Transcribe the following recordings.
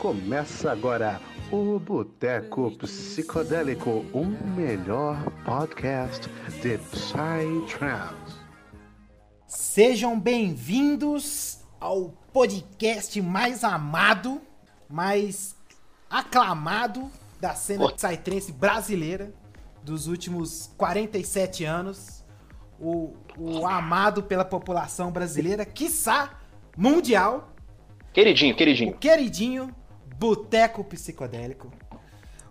Começa agora o Boteco Psicodélico, o melhor podcast de Psytrance. Sejam bem-vindos ao podcast mais amado, mais aclamado da cena Psytrance brasileira dos últimos 47 anos. O, o amado pela população brasileira, quiçá mundial. Queridinho, queridinho. O queridinho Boteco Psicodélico.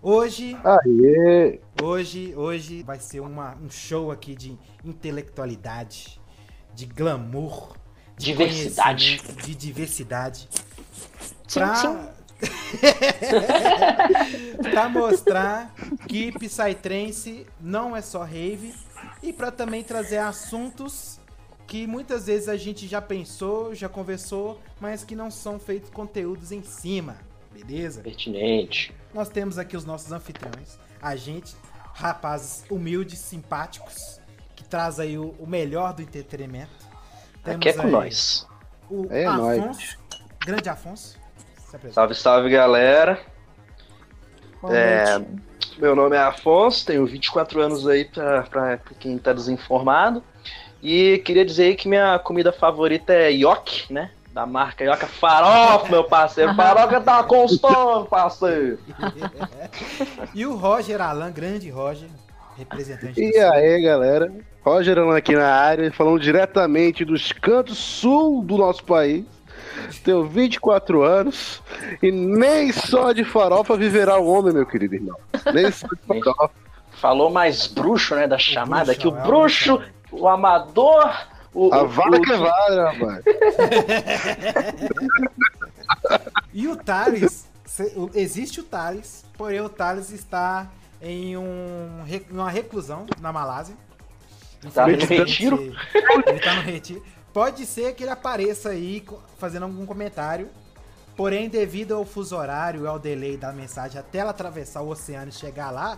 Hoje, Aê! hoje, hoje vai ser uma, um show aqui de intelectualidade, de glamour, de Diversidade. de diversidade. Tchim, Pra, tchim. pra mostrar que Psytrance não é só rave e pra também trazer assuntos que muitas vezes a gente já pensou, já conversou, mas que não são feitos conteúdos em cima, beleza? Pertinente. Nós temos aqui os nossos anfitriões, a gente, rapazes humildes, simpáticos, que traz aí o, o melhor do entretenimento. Aqui é com nós. O É Afonso, grande Afonso. Salve, salve, galera. É. Meu nome é Afonso, tenho 24 anos aí pra, pra quem tá desinformado. E queria dizer aí que minha comida favorita é Yoki, né? Da marca Yoka Farofa, meu parceiro. Farofa tá constante, parceiro. e o Roger Alan, grande Roger, representante E aí, galera? Roger Alan aqui na área, falando diretamente dos cantos sul do nosso país. Tenho 24 anos e nem só de farofa viverá o homem, meu querido irmão. Nem só de farofa. Falou mais bruxo, né? Da chamada bruxo, aqui. O é, o bruxo, o amador. O, A o- vara o- que vale, rapaz. E o Thales, existe o Thales, porém o Thales está em um, uma reclusão na Malásia. Tá no retiro? Ele tá no retiro. Pode ser que ele apareça aí fazendo algum comentário. Porém, devido ao fuso horário e ao delay da mensagem até ela atravessar o oceano e chegar lá,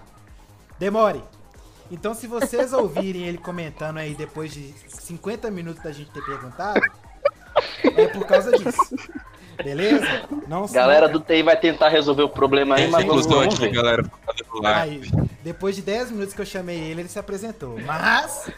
demore. Então, se vocês ouvirem ele comentando aí depois de 50 minutos da gente ter perguntado, é por causa disso. Beleza? Não Galera do TI vai tentar resolver o problema aí, mas vamos, vamos aqui, ver. galera. Aí, depois de 10 minutos que eu chamei ele, ele se apresentou. Mas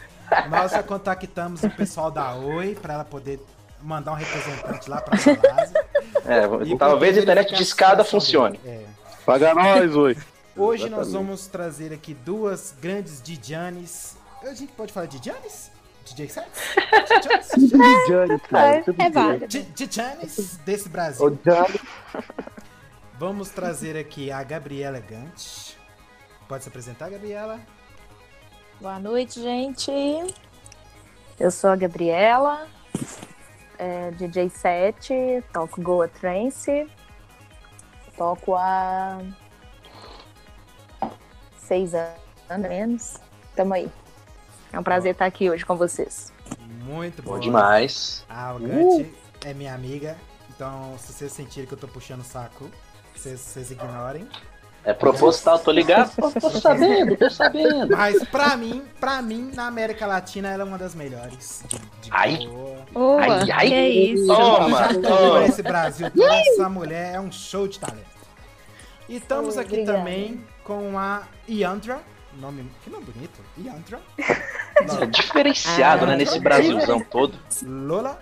nós já contactamos o pessoal da Oi para ela poder mandar um representante lá para Malásia. É, E talvez a internet de escada situação funcione. É. Paga nós, oi. Hoje nós Exatamente. vamos trazer aqui duas grandes DJs. A gente pode falar DJs? DJ Sets? É, é válido. DJs desse Brasil. Vamos trazer aqui a Gabriela Gante. Pode se apresentar, Gabriela? Boa noite, gente. Eu sou a Gabriela, é, DJ 7, toco Goa Trance. Toco há seis anos, menos. Tamo aí. É um prazer estar aqui hoje com vocês. Muito bom. Bom demais. A Arrogante é minha amiga, então se vocês sentirem que eu tô puxando o saco, vocês, vocês ignorem. É proposital, tô ligado? Tô, sabendo, tô sabendo. Mas pra mim, pra mim, na América Latina, ela é uma das melhores. De, de Ai. boa. Ai, ai. que isso. Toma, toma. esse Brasil, essa mulher é um show de talento. E estamos aqui obrigada. também com a Iandra. Nome, que nome bonito. Iandra. É diferenciado, Ah, né? Nesse Brasilzão todo. Lola.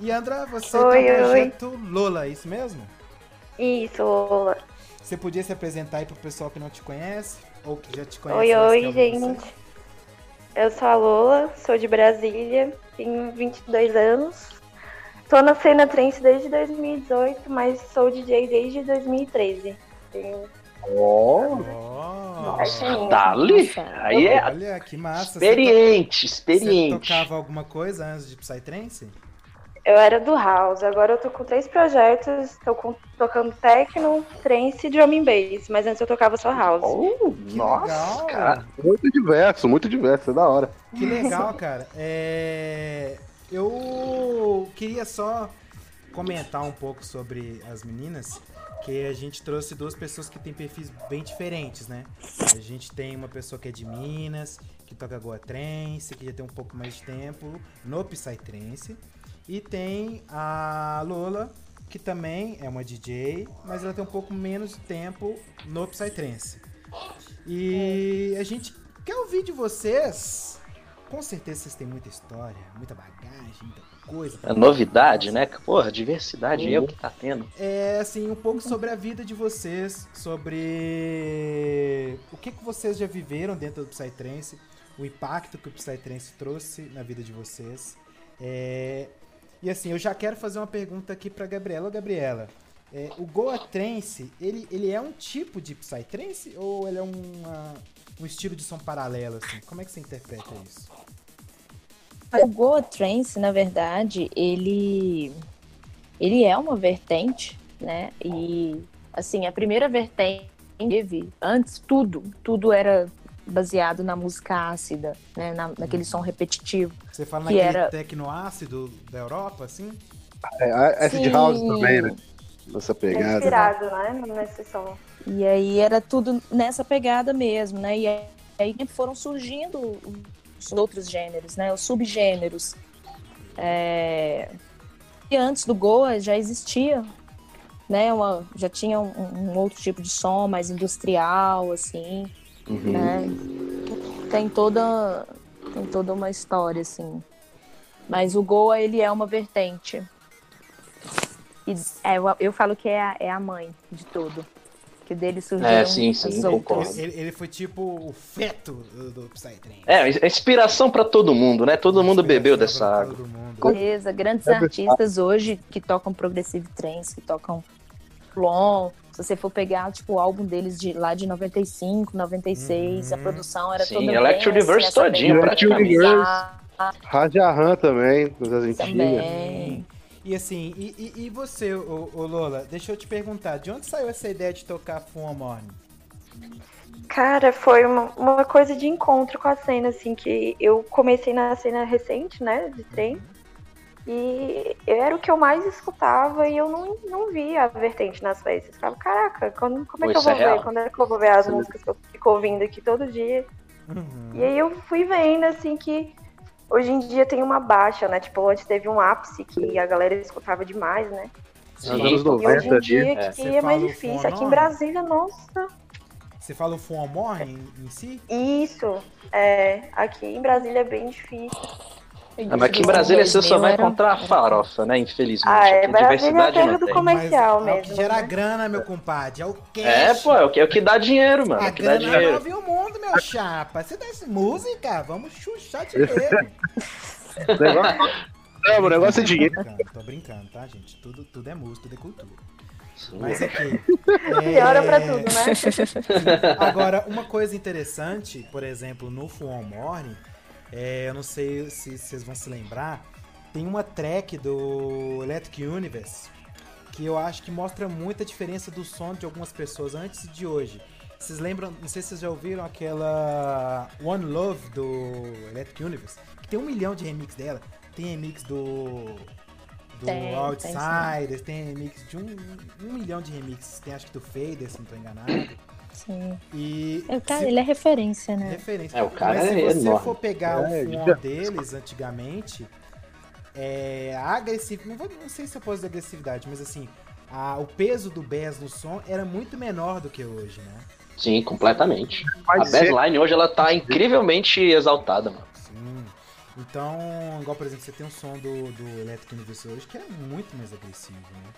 Iandra, você Oi, tem o oi. projeto Lola, é isso mesmo? Isso, Lola. Você podia se apresentar aí pro pessoal que não te conhece, ou que já te conhece. Oi, oi, você. gente. Eu sou a Lola, sou de Brasília, tenho 22 anos. Tô na cena trance desde 2018, mas sou DJ desde 2013. Tenho Ó, Oh, dali. Nossa. Aí é Olha, que massa. Você experiente, Você experiente. tocava alguma coisa antes de Psytrance? Eu era do House, agora eu tô com três projetos, tô com- tocando techno, trance e drum and bass, mas antes eu tocava só House. Oh, Que nossa, legal. cara. Muito diverso, muito diverso, é da hora. Que legal, cara. É, Eu queria só comentar um pouco sobre as meninas, que a gente trouxe duas pessoas que têm perfis bem diferentes, né? A gente tem uma pessoa que é de Minas, que toca Goa Trance, que já tem um pouco mais de tempo no Psytrance. E tem a Lola, que também é uma DJ, mas ela tem um pouco menos de tempo no Psytrance. E a gente quer ouvir de vocês. Com certeza vocês têm muita história, muita bagagem, muita coisa. É novidade, né? Porra, diversidade é o que tá tendo. É, assim, um pouco sobre a vida de vocês, sobre o que, que vocês já viveram dentro do Psytrance, o impacto que o Psytrance trouxe na vida de vocês. É, e assim, eu já quero fazer uma pergunta aqui pra Gabriela. Ô, Gabriela, é, o Goa Trance, ele, ele é um tipo de Psytrance ou ele é uma, um estilo de som paralelo, assim? Como é que você interpreta isso? O Goa Trance, na verdade, ele ele é uma vertente, né? E assim, a primeira vertente teve antes tudo, tudo era baseado na música ácida, né? Na, naquele som repetitivo. Você fala Que naquele era- tecno ácido da Europa, assim? É, Acid Sim. House também, né? Nessa É pegada. inspirado, né? Nesse som. E aí era tudo nessa pegada mesmo, né? E aí foram surgindo outros gêneros, né? Os subgêneros. É, E antes do Goa já existia, né? Uma... Já tinha um, um outro tipo de som mais industrial, assim, Uhum. né? Tem toda tem toda uma história, assim. Mas o Goa ele é uma vertente. E é, eu, eu falo que é a, é a mãe de tudo. Que dele surgiram É, sim, sim, concordo. Ele, ele foi tipo o feto do, do Psytrance. É, é inspiração pra todo mundo, né? Todo mundo bebeu dessa água. Com certeza, grandes artistas hoje que tocam Progressive Trance, que tocam Plon. Se você for pegar, tipo, o álbum deles de lá de 95, 96, a Uhum. produção era Sim, toda Electro bem, Universe assim, todinho, praticamente. Rajahan também, das antigas. Também. E assim, e, e, e você, ô, ô Lola, deixa eu te perguntar, de onde saiu essa ideia de tocar Fun Morning? Cara, foi uma, uma coisa de encontro com a cena, assim, que eu comecei na cena recente, né, de trem. E era o que eu mais escutava e eu não, não via a vertente nas festas. Ficava, caraca, quando, como é que eu isso é vou ver? real. Quando é que eu vou ver as Sim. músicas que eu fico ouvindo aqui todo dia? Uhum. E aí eu fui vendo, assim, que hoje em dia tem uma baixa, né? Tipo, antes teve um ápice que a galera escutava demais, né? Nos anos E hoje 90 em dia é. que é mais difícil. Aqui em? Brasília, nossa. Você fala o Fun Morning em si? Isso, é. Aqui em Brasília é bem difícil. Ah, mas aqui em Brasília você só vai encontrar a farofa, né? Infelizmente. Ah, é. Aqui Brasília é terra não do tem. comercial Mas é o mesmo. que gera né? grana, meu compadre, é o cash. É, pô, é o que, é o que dá dinheiro, mano. A É o que dá grana dinheiro. move o mundo, meu chapa. Você dá essa música, vamos chuchar dinheiro. O negócio- Não, o negócio é tô dinheiro. brincando, tô brincando, tá, gente? Tudo, tudo é música, tudo é cultura. Mas aqui. Hora pra é, tudo, né? Agora, uma coisa interessante, por exemplo, no Full Morning, é, eu não sei se vocês vão se lembrar, tem uma track do Electric Universe que eu acho que mostra muita diferença do som de algumas pessoas antes de hoje. Vocês lembram, não sei se vocês já ouviram aquela One Love do Electric Universe, que tem um milhão de remix dela. Tem remix do do Tem, tem Outsiders, tem, remix de um, um milhão de remixes. Tem acho que do Fader, se não tô enganado. Sim. E É, cara, se- ele é referência, né? referência. É, o cara Mas se é você enorme. for pegar É, o som já- deles antigamente, é, a agressividade. Não, vou- não sei se eu posso dizer agressividade, mas assim, a- o peso do bass no som era muito menor do que hoje, né? Sim, completamente. A Mas é- baseline hoje ela tá incrivelmente exaltada, mano. Sim. Então, igual por exemplo, você tem um som do, do Electric Universe hoje que é muito mais agressivo, né?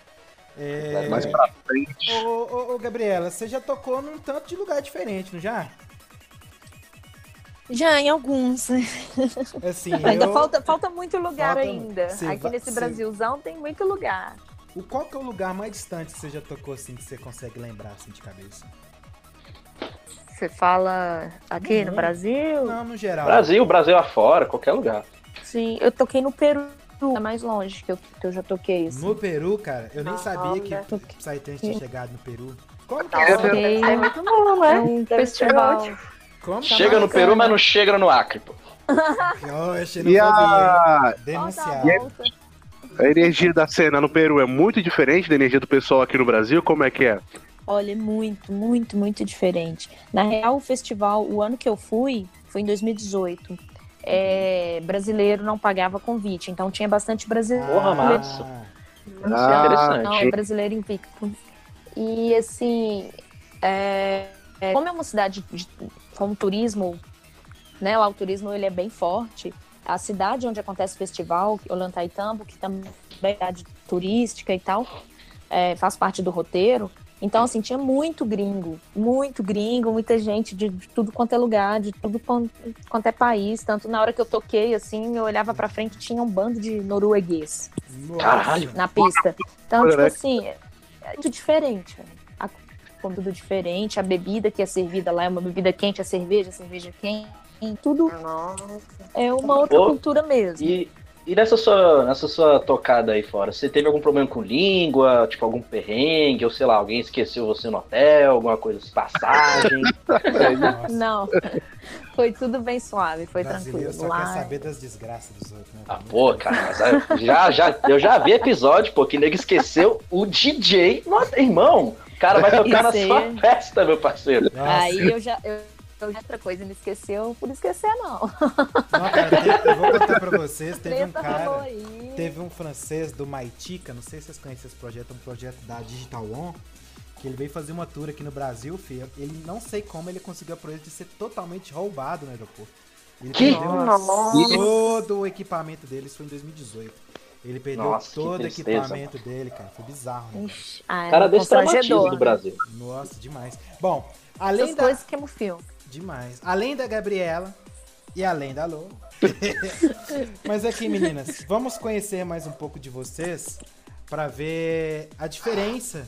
É, mais pra frente. Ô, ô, ô, Gabriela, você já tocou num tanto de lugar diferente, não já? Já em alguns. Assim, Ainda eu- falta, falta muito lugar Falta- ainda. Você Aqui vai- nesse você- Brasilzão tem muito lugar. O, qual que é o lugar mais distante que você já tocou assim, que você consegue lembrar assim de cabeça? Você fala aqui Uhum. no Brasil? Não, no geral. Brasil, Brasil afora, qualquer lugar. Sim, eu toquei no Peru, é mais longe que eu, que eu já toquei. Assim. No Peru, cara, eu nem Ah, sabia que o Psytrance tinha chegado no Peru. Como que É, é? É muito bom, né? é um festival. Como Chega no Peru, mas não chega no Acre, pô. Oh, E a, Denunciar. A energia da cena no Peru é muito diferente da energia do pessoal aqui no Brasil? Como é que é? Olha, é muito, muito, muito diferente. Na real, o festival, o ano que eu fui, foi em 2018. É, brasileiro não pagava convite, então tinha bastante brasileiro. Porra, massa. Ah, interessante. Não, é brasileiro invicto. E assim, é, é, como é uma cidade de, com turismo, né? Lá o turismo ele é bem forte. A cidade onde acontece o festival, Olantaytambo, que também é cidade turística e tal, é, faz parte do roteiro. Então, assim, tinha muito gringo, muito gringo, muita gente de, de tudo quanto é lugar, de tudo quan- quanto é país. Tanto na hora que eu toquei, assim, eu olhava pra frente tinha um bando de norueguês. Caralho. na pista. Então, tipo né? assim, é tudo diferente. A comida tudo diferente, a bebida que é servida lá é uma bebida quente, a cerveja, a cerveja quente. Tudo Nossa. é uma outra Pô, cultura mesmo. E, e nessa sua, nessa sua tocada aí fora, você teve algum problema com língua, tipo algum perrengue, ou sei lá, alguém esqueceu você no hotel, alguma coisa, passagem? Nossa. Não, foi tudo bem suave, foi brasileiro tranquilo. só quer Lá, saber das desgraças dos outros, né? Ah, pô, cara, já, já, eu já vi episódio, pô, que nego esqueceu o DJ. Nossa, irmão, o cara vai tocar na Isso sua festa, meu parceiro. Nossa. aí eu já. Eu, eu já outra coisa, me esqueceu por esquecer, não. Não, cara, teve- eu vou contar pra vocês, teve um cara, teve um francês do Maitica, não sei se vocês conhecem esse projeto, é um projeto da Digital One, que ele veio fazer uma tour aqui no Brasil, filho. Ele não sei como ele conseguiu a proeza de ser totalmente roubado no aeroporto. Ele Que? perdeu Nossa. todo o equipamento dele, isso foi em 2018. Ele perdeu Nossa, que todo o equipamento dele, cara. Foi bizarro, né? Ixi, ah, é Cara desse traumatismo do né? Brasil. Nossa, demais. Bom, além Essas da, coisas queimam o filme. Demais. Além da Gabriela e além da Lô. Mas aqui, meninas, vamos conhecer mais um pouco de vocês para ver a diferença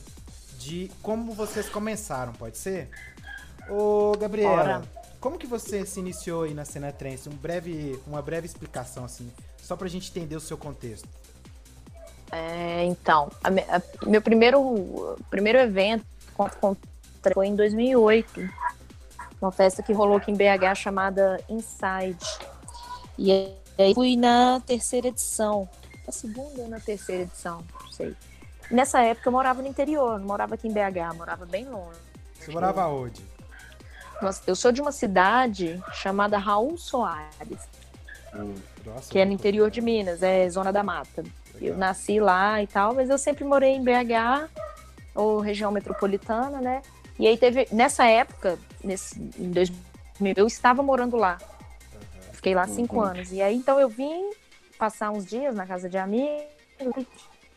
de como vocês começaram, pode ser? Ô, Gabriela, Bora. como que você se iniciou aí na cena trance? Um breve, uma breve explicação, assim, só pra gente entender o seu contexto. É, então, a a- meu primeiro, primeiro evento com- com- foi em 2008. Uma festa que rolou aqui em BH chamada Inside. E aí fui na terceira edição. Na segunda ou na terceira edição, não sei. Nessa época eu morava no interior, não morava aqui em BH, morava bem longe. Você morava onde? Eu sou de uma cidade chamada Raul Soares, Nossa, que é no interior de Minas, é Zona da Mata. Eu nasci lá e tal, mas eu sempre morei em BH, ou região metropolitana, né? E aí teve, nessa época, nesse, em 2000, eu estava morando lá. Fiquei lá cinco Uhum. anos. E aí, então, eu vim passar uns dias na casa de amigos e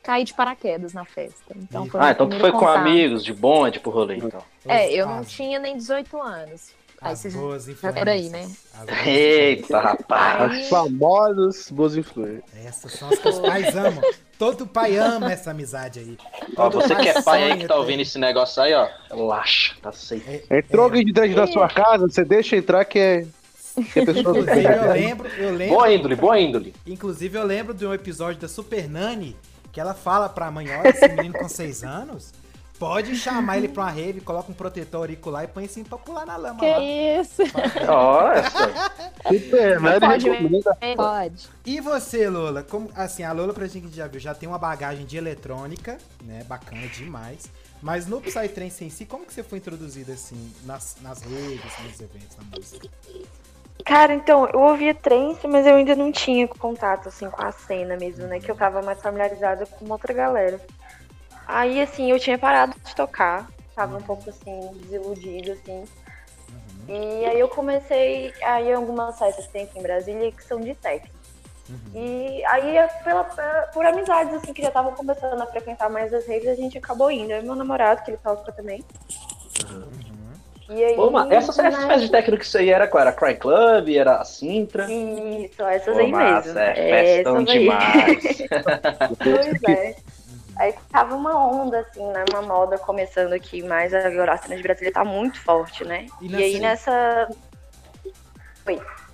caí de paraquedas na festa. Então, foi Ah, então tu foi com contato. amigos, de bonde, pro rolê, então. É, eu não As- tinha nem 18 anos. Aí as boas já era aí, né? influências. As Eita, rapaz. As famosas boas influências. Essas são as que os pais amam. Todo pai ama essa amizade aí. Ó, você que é pai aí que tá ouvindo esse negócio aí, ó, relaxa, tá safe. Entrou alguém de dentro da sua casa, você deixa entrar que é. Que pessoa Inclusive, eu lembro, eu lembro. Boa índole, boa índole. Inclusive, eu lembro de um episódio da Super Nani que ela fala pra mãe: olha, esse menino com 6 anos, pode chamar ele pra uma rave, coloca um protetor auricular e põe assim pra pular na lama lá. Que isso? Nossa. Super, né? Pode recomenda- Pode. E você, Lola? Como, assim, a Lola, pra gente que já viu, já tem uma bagagem de eletrônica, né? Bacana demais. Mas no Psytrance em si, como que você foi introduzida, assim, nas, nas redes, nos eventos, na música? Cara, então, eu ouvia trance, mas eu ainda não tinha contato, assim, com a cena mesmo, né? Que eu tava mais familiarizada com outra galera. Aí, assim, eu tinha parado de tocar, tava um pouco, assim, desiludida, assim. E aí eu comecei a ir algumas festas que tem aqui em Brasília que são de techno. E aí, pela, por amizades, assim, que já estavam começando a frequentar mais as raves, a gente acabou indo. Eu e meu namorado, que ele toca também. E aí, Pô, mas essas né, essas festas de técnico que isso aí era qual? Era Cry Club, era a Sintra? Isso, essas Pô, aí massa, mesmo. é festão demais. Pois é. Aí tava uma onda, assim, né? Uma moda começando aqui, mas a cena de Brasília tá muito forte, né? E E, aí cena- nessa.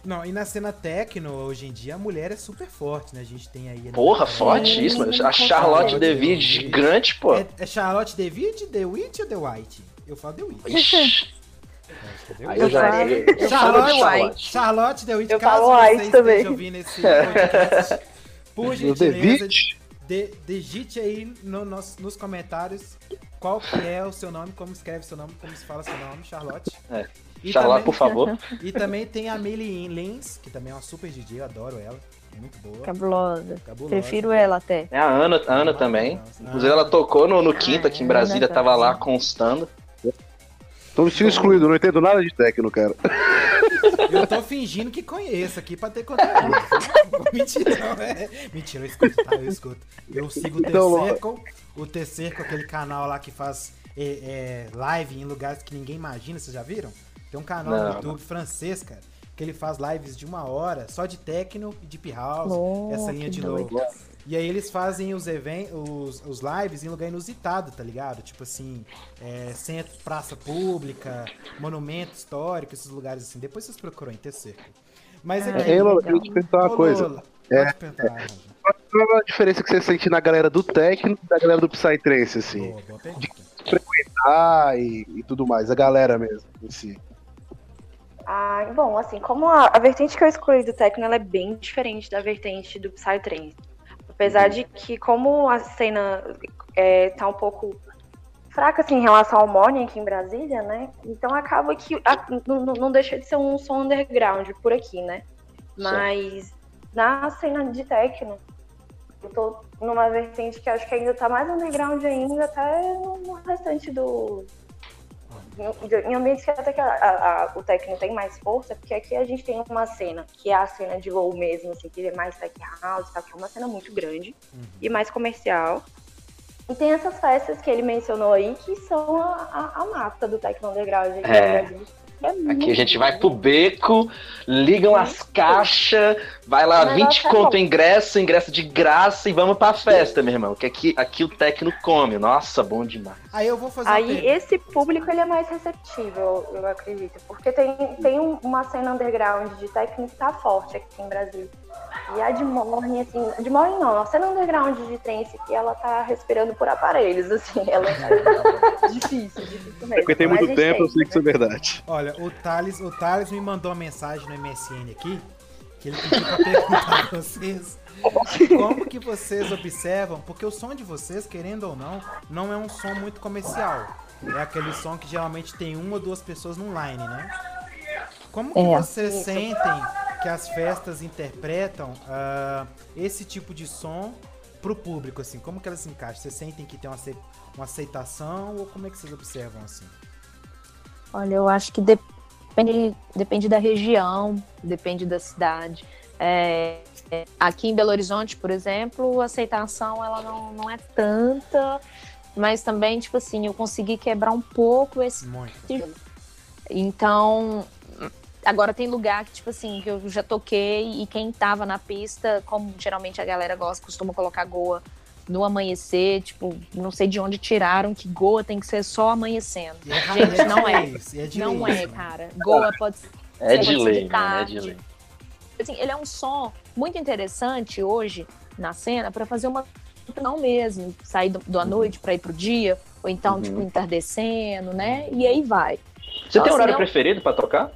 Não, e na cena techno, hoje em dia, a mulher é super forte, né? A gente tem aí... Porra, é, fortíssima. A Charlotte certeza. DeVille gigante, pô. É, é Charlotte DeVille, The Witch ou The White? Eu falo The Witch. Ixi, é aí eu já. falo- Eu, falo Charlotte, de Charlotte. Charlotte The Witch, Eu caso falo você White também. ouvindo esse podcast, por gentileza? De- digite aí no, nos, nos comentários qual que é o seu nome, como escreve seu nome, como se fala seu nome, Charlotte. É. E Charlotte, também, por favor. E também tem a Millie Lins, que também é uma super DJ, eu adoro ela. é muito boa. Cabulosa. Cabulosa. Prefiro ela até. É a Ana, a Ana também. Inclusive, ela tocou no, no quinto aqui em Brasília, tava lá constando. Tô me sentindo excluído, não entendo nada de técnico, cara. Eu tô fingindo que conheço aqui pra ter conteúdo. Mentira, não, é. Mentira, eu escuto, tá? Eu escuto. Eu sigo o Então, T-Circle, o T-Circle, aquele canal lá que faz é, é, live em lugares que ninguém imagina, vocês já viram? Tem um canal Não, no YouTube francês, cara, que ele faz lives de uma hora, só de techno e deep house, Nossa, essa linha de doido. E aí eles fazem os eventos, os, os lives em lugar inusitado, tá ligado? Tipo assim, é, centro, praça pública, monumento histórico, esses lugares assim. Depois vocês procuram em TC. Mas aqui. Ei, Lola, deixa eu te perguntar uma Ô, coisa. Lola, pode perguntar, Raja. Qual a diferença que você sente na galera do técnico e da galera do Psytrance, assim? Boa, boa pergunta. Ah, e, e tudo mais, a galera mesmo, em si. Ah, bom, assim, como a, a vertente que eu escolhi do techno, ela é bem diferente da vertente do Psytrance. Apesar de que, como a cena é, tá um pouco fraca, assim, em relação ao morning aqui em Brasília, né? Então acaba que a- não, deixa de ser um som underground por aqui, né? Mas na cena de techno, eu tô numa vertente que acho que ainda tá mais underground ainda, até no restante do, em- em ambientes que até que a- a- a- o techno tem mais força, porque aqui a gente tem uma cena, que é a cena de low mesmo, assim, que é mais tech house, tá? que é uma cena muito grande e mais comercial. E tem essas festas que ele mencionou aí, que são a, a, a mata do techno underground É. Brasil. É Aqui a gente vai pro beco, ligam as caixas, vai lá, O negócio 20 é conto bom. ingresso, ingresso de graça e vamos pra festa, meu irmão. Que aqui, aqui o Tecno come. Nossa, bom demais. Aí eu vou fazer Aí esse público ele é mais receptível, eu acredito, porque tem, tem um- uma cena underground de techno que tá forte aqui em Brasília. E a de morning, assim, a de morning não, a cena underground de trance que ela tá respirando por aparelhos, assim, ela é difícil, difícil mesmo. Porque tem Mas muito tempo, eu tem, sei que isso é verdade. Olha, o Thales, o Thales me mandou uma mensagem no MSN aqui, que ele pediu pra perguntar pra vocês como que vocês observam, porque o som de vocês, querendo ou não, não é um som muito comercial. É aquele som que geralmente tem uma ou duas pessoas num line, né? Como que É. vocês Isso. sentem que as festas interpretam ah, esse tipo de som pro público, assim? Como que elas se encaixam? Vocês sentem que tem uma, acei- uma aceitação ou como é que vocês observam, assim? Olha, eu acho que depende, depende da região, depende da cidade. É, é, aqui em Belo Horizonte, por exemplo, a aceitação ela não, não é tanta, mas também, tipo assim, eu consegui quebrar um pouco esse Muito. Então, agora tem lugar que, tipo assim, que eu já toquei e quem tava na pista, como geralmente a galera gosta, costuma colocar goa no amanhecer, tipo, não sei de onde tiraram que goa tem que ser só amanhecendo. É, Gente, não é. lei, e de Não é, né? cara. Goa pode ser. É Pode de ser lei, de mano, é de tarde. lei. Assim, ele é um som muito interessante hoje na cena para fazer uma não mesmo, sair do, à noite para ir pro dia, ou então, Uhum. tipo, entardecendo, né? E aí vai. Você tem Nossa, horário não- preferido pra tocar?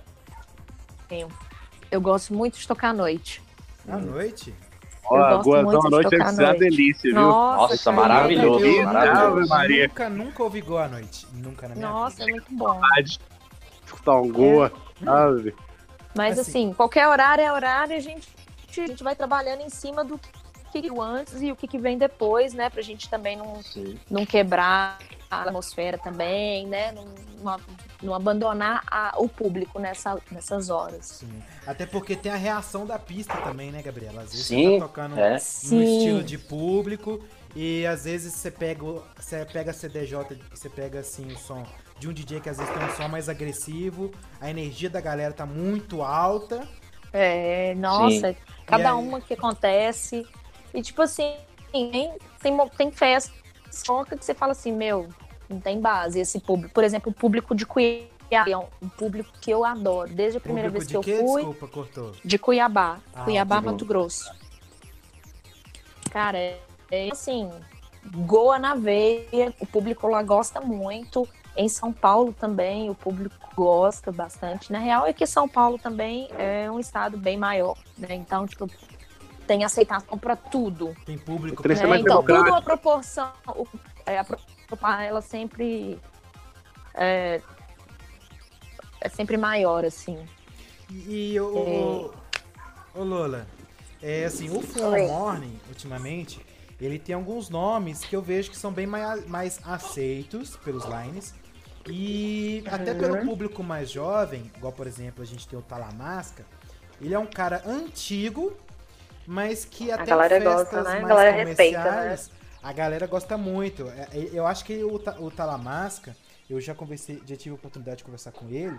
Eu gosto muito de tocar à noite. À noite? Ó, gosto Goiazão muito à de noite deve ser uma noite. delícia, viu? Nossa, cara, maravilhoso, eu maravilhoso. nunca, Maria. nunca, nunca ouvi gol à noite. Nunca na minha Nossa, é vida. muito bom. Escutar um Goa, sabe? Mas Assim. assim, qualquer horário é horário, a gente, a gente vai trabalhando em cima do que viu antes e o que, que vem depois, né? Pra gente também não, Sim. não quebrar a atmosfera também, né? Não, não, não abandonar a- o público nessa, nessas horas. Sim. Até porque tem a reação da pista também, né, Gabriela? Às vezes Sim, você tá tocando É. no estilo de público e às vezes você pega, você pega a CDJ, você pega assim o som de um DJ que às vezes tem um som mais agressivo, a energia da galera tá muito alta. É, nossa, E cada aí? uma que acontece. E tipo assim, tem, tem festa toca que você fala assim, meu, não tem base esse público. Por exemplo, o público de Cuiabá é um público que eu adoro. Desde a primeira Público vez que eu quê? fui, Desculpa, cortou. de Cuiabá. Ah, Cuiabá. Mato Grosso. Cara, é, é assim, goa na veia, o público lá gosta muito. Em São Paulo também, o público gosta bastante. Na real é que São Paulo também é um estado bem maior, né? Então, tipo, tem aceitação para tudo. Tem público. Três é né? mais Então, tudo a proporção, é, a proporção, ela sempre é, é sempre maior, assim. E, e o, o Lola, É assim, o Full. Morning, ultimamente, ele tem alguns nomes que eu vejo que são bem mais, mais aceitos pelos lines. E até pelo Uhum. público mais jovem, igual por exemplo, a gente tem o Talamasca, ele é um cara antigo, mas que até galera em festas gosta, né? A galera respeita, comerciais, a galera gosta muito. É, Eu acho que o, o Talamasca, eu já conversei, já tive a oportunidade de conversar com ele.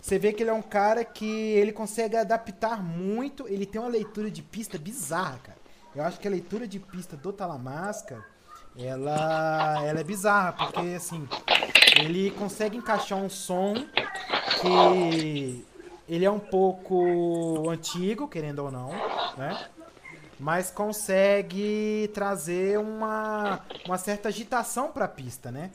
Você vê que ele é um cara que ele consegue adaptar muito, ele tem uma leitura de pista bizarra, cara. Eu acho que a leitura de pista do Talamasca, ela, ela é bizarra, porque assim, ele consegue encaixar um som que ele é um pouco antigo, querendo ou não, né? Mas consegue trazer uma, uma certa agitação pra pista, né?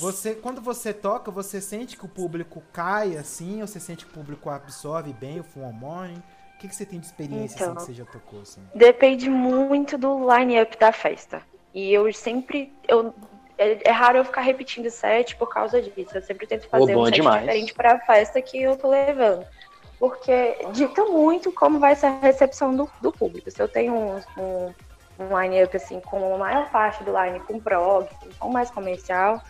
Você, quando você toca, você sente que o público cai assim, ou você sente que o público absorve bem o Full Morning? O que, que você tem de experiência assim, Então. que você já tocou assim? Depende muito do line-up da festa. E eu sempre. Eu, é, é raro eu ficar repetindo set por causa disso. Eu sempre tento fazer bom um set demais. diferente para a festa que eu tô levando. Porque dita muito como vai ser a recepção do, do público. Se eu tenho um, um, um line-up assim, com a maior parte do line com prog, com mais comercial,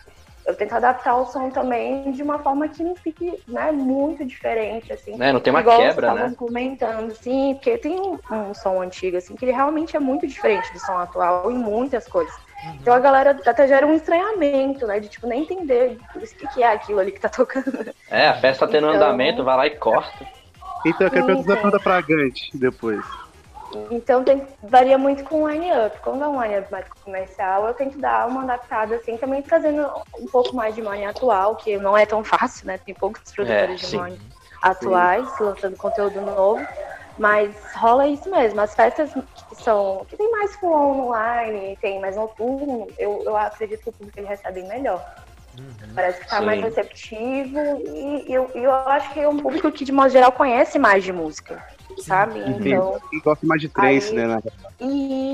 eu tento adaptar o som também de uma forma que não fique né, muito diferente, assim. Né? Não tem uma Igual quebra, né? comentando, sim, porque tem um, um som antigo, assim, que ele realmente é muito diferente do som atual em muitas coisas. Uhum. Então a galera até gera um estranhamento, né? De tipo, nem entender o que, que é aquilo ali que tá tocando. É, a festa tá tendo Então- andamento, vai lá e corta. Então eu quero Sim, perguntar sim. pergunta pra Gante depois. Então tem, varia muito com o line-up. Quando é um line-up mais comercial, eu tento dar uma adaptada, assim, também trazendo um pouco mais de money atual, que não é tão fácil, né? Tem poucos produtores de sim. money atuais lançando conteúdo novo. Mas rola isso mesmo. As festas que são. que tem mais full online, tem mais noturno, eu, eu acredito que o público ele recebe melhor. Uhum. Parece que tá Sim. mais receptivo e eu, eu acho que é um público que, de modo geral, conhece mais de música, sabe? Então, Quem gosta mais de trance, Aí- né? né?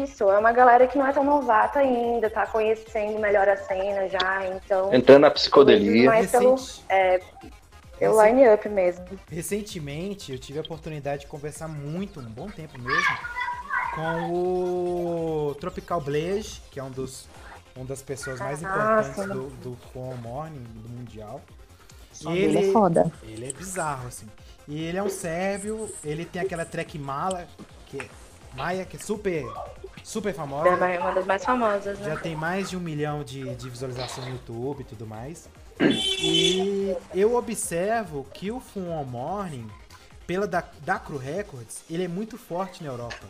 isso, é uma galera que não é tão novata ainda, tá conhecendo melhor a cena já, então, Entrando na eu psicodelia. mais pelo, Recente- pelo line-up mesmo. Recentemente eu tive a oportunidade de conversar muito, um bom tempo mesmo, com o Tropical Blaze, que é um dos uma das pessoas mais importantes sim. do, do Full Morning, do Mundial. som dele é foda. Ele é bizarro, assim. E ele é um sérvio, ele tem aquela track Mala, que é Maia, que é super, super famosa. É uma das mais famosas, Já né? tem mais de um milhão de, de visualização no YouTube e tudo mais. E eu observo que o Fun One Morning, pela da, da Cru Records, ele é muito forte na Europa.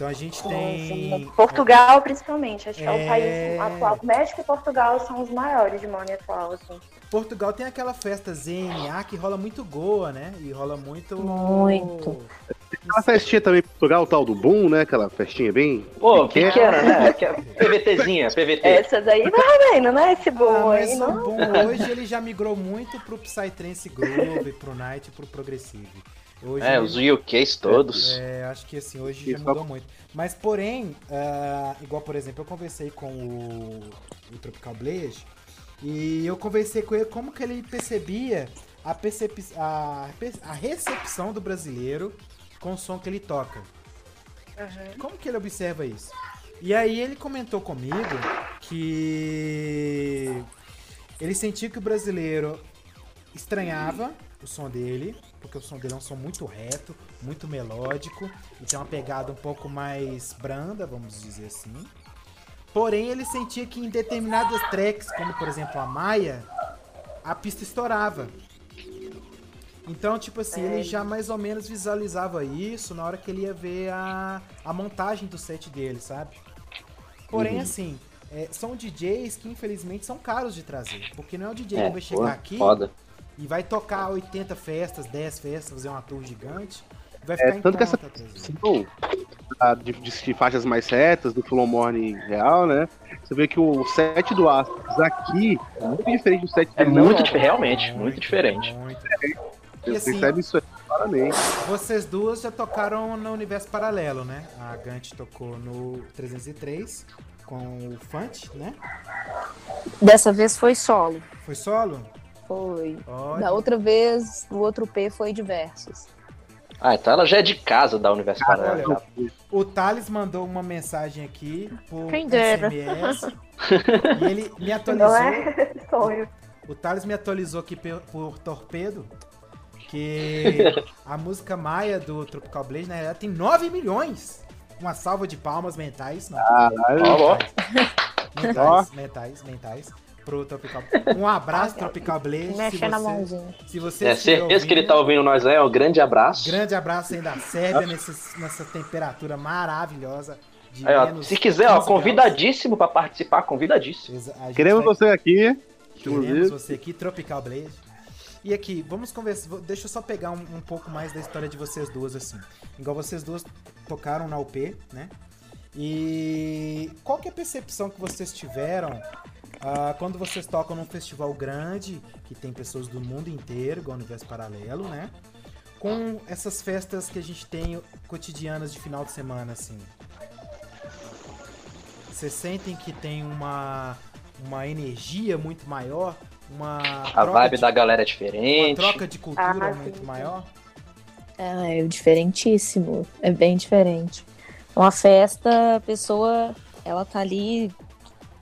Então a gente tem. Portugal, principalmente, acho que é, É. o país atual. México e Portugal são os maiores de money atual, assim. Portugal tem aquela festa ZNA que rola muito Goa, né? E rola muito. Muito. Aquela festinha também em Portugal, o tal do Boom, né? Aquela festinha bem. Pô, pequena. pequena, né? Que é PVTzinha, PVT. Essa daí tá vendo, né? Esse Ah, bom mas aí, o não? bom hoje ele já migrou muito pro Psytrance Groove, pro Night e pro Progressive. Hoje É, os UKs todos. É, acho que assim, hoje já Isso. mudou muito. Mas porém, ah, igual por exemplo, eu conversei com o, o Tropical Blaze e eu conversei com ele como que ele percebia a, percep a, a recepção do brasileiro com o som que ele toca. Como que ele observa isso? E aí ele comentou comigo que ele sentiu que o brasileiro estranhava o som dele, porque o som dele é um som muito reto, muito melódico, e tem uma pegada um pouco mais branda, vamos dizer assim. Porém, ele sentia que em determinadas tracks, como por exemplo a Maia, a pista estourava. Então, tipo assim, ele já mais ou menos visualizava isso na hora que ele ia ver a, a montagem do set dele, sabe? Porém, assim, é, são DJs que infelizmente são caros de trazer. Porque não é o DJ que É, vai pô, chegar aqui foda. E vai tocar 80 festas, 10 festas, fazer uma tour gigante. e Vai ficar É, tanto que essa trazer. Sim, a de, de- de faixas mais retas do Full Morning real, né? Você vê que o set do Astros aqui é muito diferente do set É dele, não muito, dif- realmente, muito Muito, diferente. muito. Você E assim, percebe isso aí claramente. Vocês duas já tocaram no universo paralelo, né? A Gant tocou no 303 com o Fant, né? Dessa vez foi solo. Foi solo? Foi. Olha. Da outra vez, o outro P foi diversos. Ah, então ela já é de casa da Universo Paralelo. Olha, o Thales mandou uma mensagem aqui por Quem dera. SMS. e ele me Não atualizou. é sonho. O Thales me atualizou aqui por, por torpedo. Que a música Maia do Tropical Blaze, na realidade, tem 9 milhões. Uma salva de palmas mentais. Não, Caralho. Ó, ó. mentais, mentais, mentais. Pro Tropical Um abraço, Tropical Blaze. Se Mexendo a você, mãozinha. se você É certeza que ele tá ouvindo, ouvindo nós aí, ó. Um grande abraço. Grande abraço aí da Sérvia nessa, nessa temperatura maravilhosa. De Aí, ó, se quiser, ó, 15 graus. convidadíssimo pra participar, convidadíssimo. Queremos vai- você aqui. Queremos você aqui, Tropical Blaze. E aqui, vamos conversar. Deixa eu só pegar um, um pouco mais da história de vocês duas, assim. Igual vocês duas tocaram na UP, né? E qual que é a percepção que vocês tiveram ah, quando vocês tocam num festival grande, que tem pessoas do mundo inteiro, igual o Universo Paralelo, né? Com essas festas que a gente tem cotidianas de final de semana, assim. Vocês sentem que tem uma, uma energia muito maior? Uma A vibe de- da galera é uma diferente. troca de cultura Ah, muito sim, maior? É, é diferentíssimo. É bem diferente. Uma festa, a pessoa, ela tá ali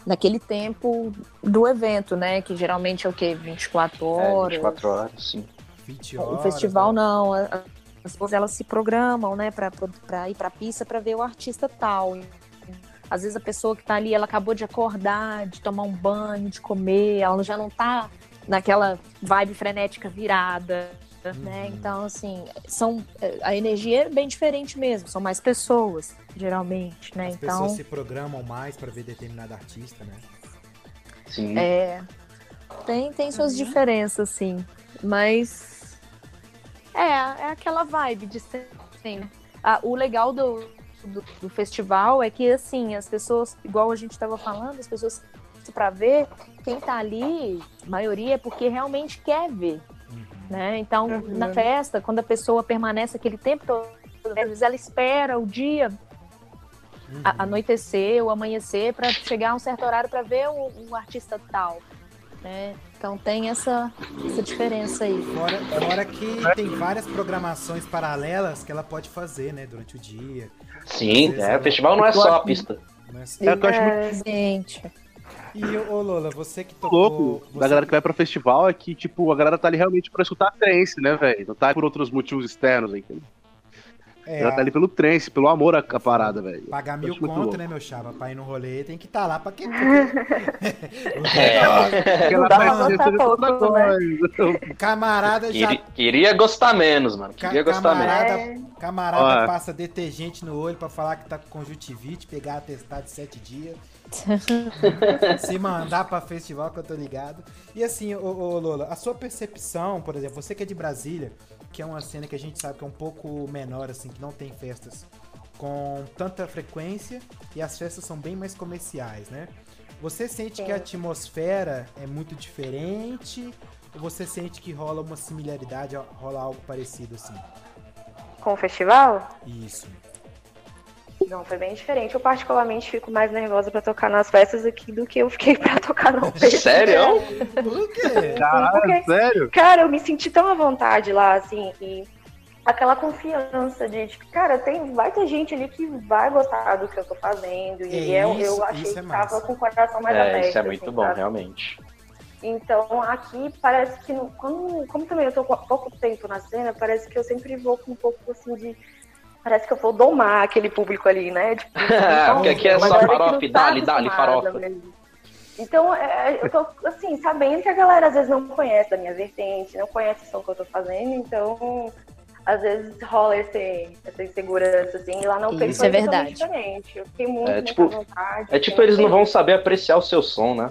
naquele tempo do evento, né? Que geralmente é o quê? 24 É, horas. 24 horas, sim. 20 O horas. festival né? não. a- a- As pessoas elas se programam, né, pra, pra ir pra pista pra ver o artista tal. Às vezes a pessoa que tá ali, ela acabou de acordar, de tomar um banho, de comer, ela já não tá naquela vibe frenética virada, né? Uhum. Então, assim, são a energia é bem diferente mesmo, são mais pessoas, geralmente, né? As então, pessoas se programam mais pra ver determinado artista, né? Sim. É. Tem, tem suas Uhum. diferenças, sim. Mas. É, é aquela vibe de ser. Assim, né? Ah, o legal do, do, do festival é que, assim, as pessoas, igual a gente estava falando, as pessoas para ver, quem tá ali, a maioria é porque realmente quer ver. Né? Então, Uhum. na festa, quando a pessoa permanece aquele tempo todo, às vezes ela espera o dia Uhum. anoitecer ou amanhecer para chegar a um certo horário para ver o, o artista tal. Né? Então tem essa, essa diferença aí. Fora, fora que tem várias programações paralelas que ela pode fazer, né, durante o dia. Sim, é, o festival não é só a pista. Mas... É eu acho muito Gente, E, ô Lola, você que tocou... louco você da galera que vai pro festival é que, tipo, a galera tá ali realmente pra escutar trance, né, velho? Não tá por outros motivos externos, entendeu? É, Ela tá ali pelo trance, pelo amor à à parada, velho. Pagar mil conto, né, meu chapa? Pra ir no rolê tem que estar lá pra quê? É. Pouco, né? camarada já... Queria, queria gostar menos, mano. Queria Ca- gostar menos. camarada, É. camarada Ó. passa detergente no olho pra falar que tá com conjuntivite, pegar atestado de sete dias. Se mandar pra festival que eu tô ligado. E assim, ô, ô, Lola, a sua percepção, por exemplo, você que é de Brasília, que é uma cena que a gente sabe que é um pouco menor, assim, que não tem festas com tanta frequência e as festas são bem mais comerciais, né? Você sente que a Sim. atmosfera é muito diferente ou você sente que rola uma similaridade, rola algo parecido assim? Com o festival? Isso. Não, foi bem diferente. Eu particularmente fico mais nervosa pra tocar nas festas do que, do que eu fiquei pra tocar no peito. Sério? Por quê? Caralho, Porque- sério? Cara, eu me senti tão à vontade lá, assim, e aquela confiança de, tipo, cara, tem, vai ter gente ali que vai gostar do que eu tô fazendo. E É eu, eu achei é que massa. tava com o coração mais aberto. É, isso é muito assim, bom, sabe? realmente. Então, aqui parece que, não- como, como também eu tô com pouco tempo na cena, parece que eu sempre vou com um pouco assim de. Parece que eu vou domar aquele público ali, né? Tipo, Porque aqui é só farofa, tá dá-lhe, dá-lhe, acostumada farofa. mesmo. Então, é, eu tô, assim, sabendo que a galera às vezes não conhece da minha vertente, não conhece o som que eu tô fazendo, então, às vezes rola esse, essa insegurança, assim, e lá não Isso é verdade. diferente. Eu fiquei muito, É, tipo, à vontade. É tipo, eles não vão saber apreciar o seu som, né?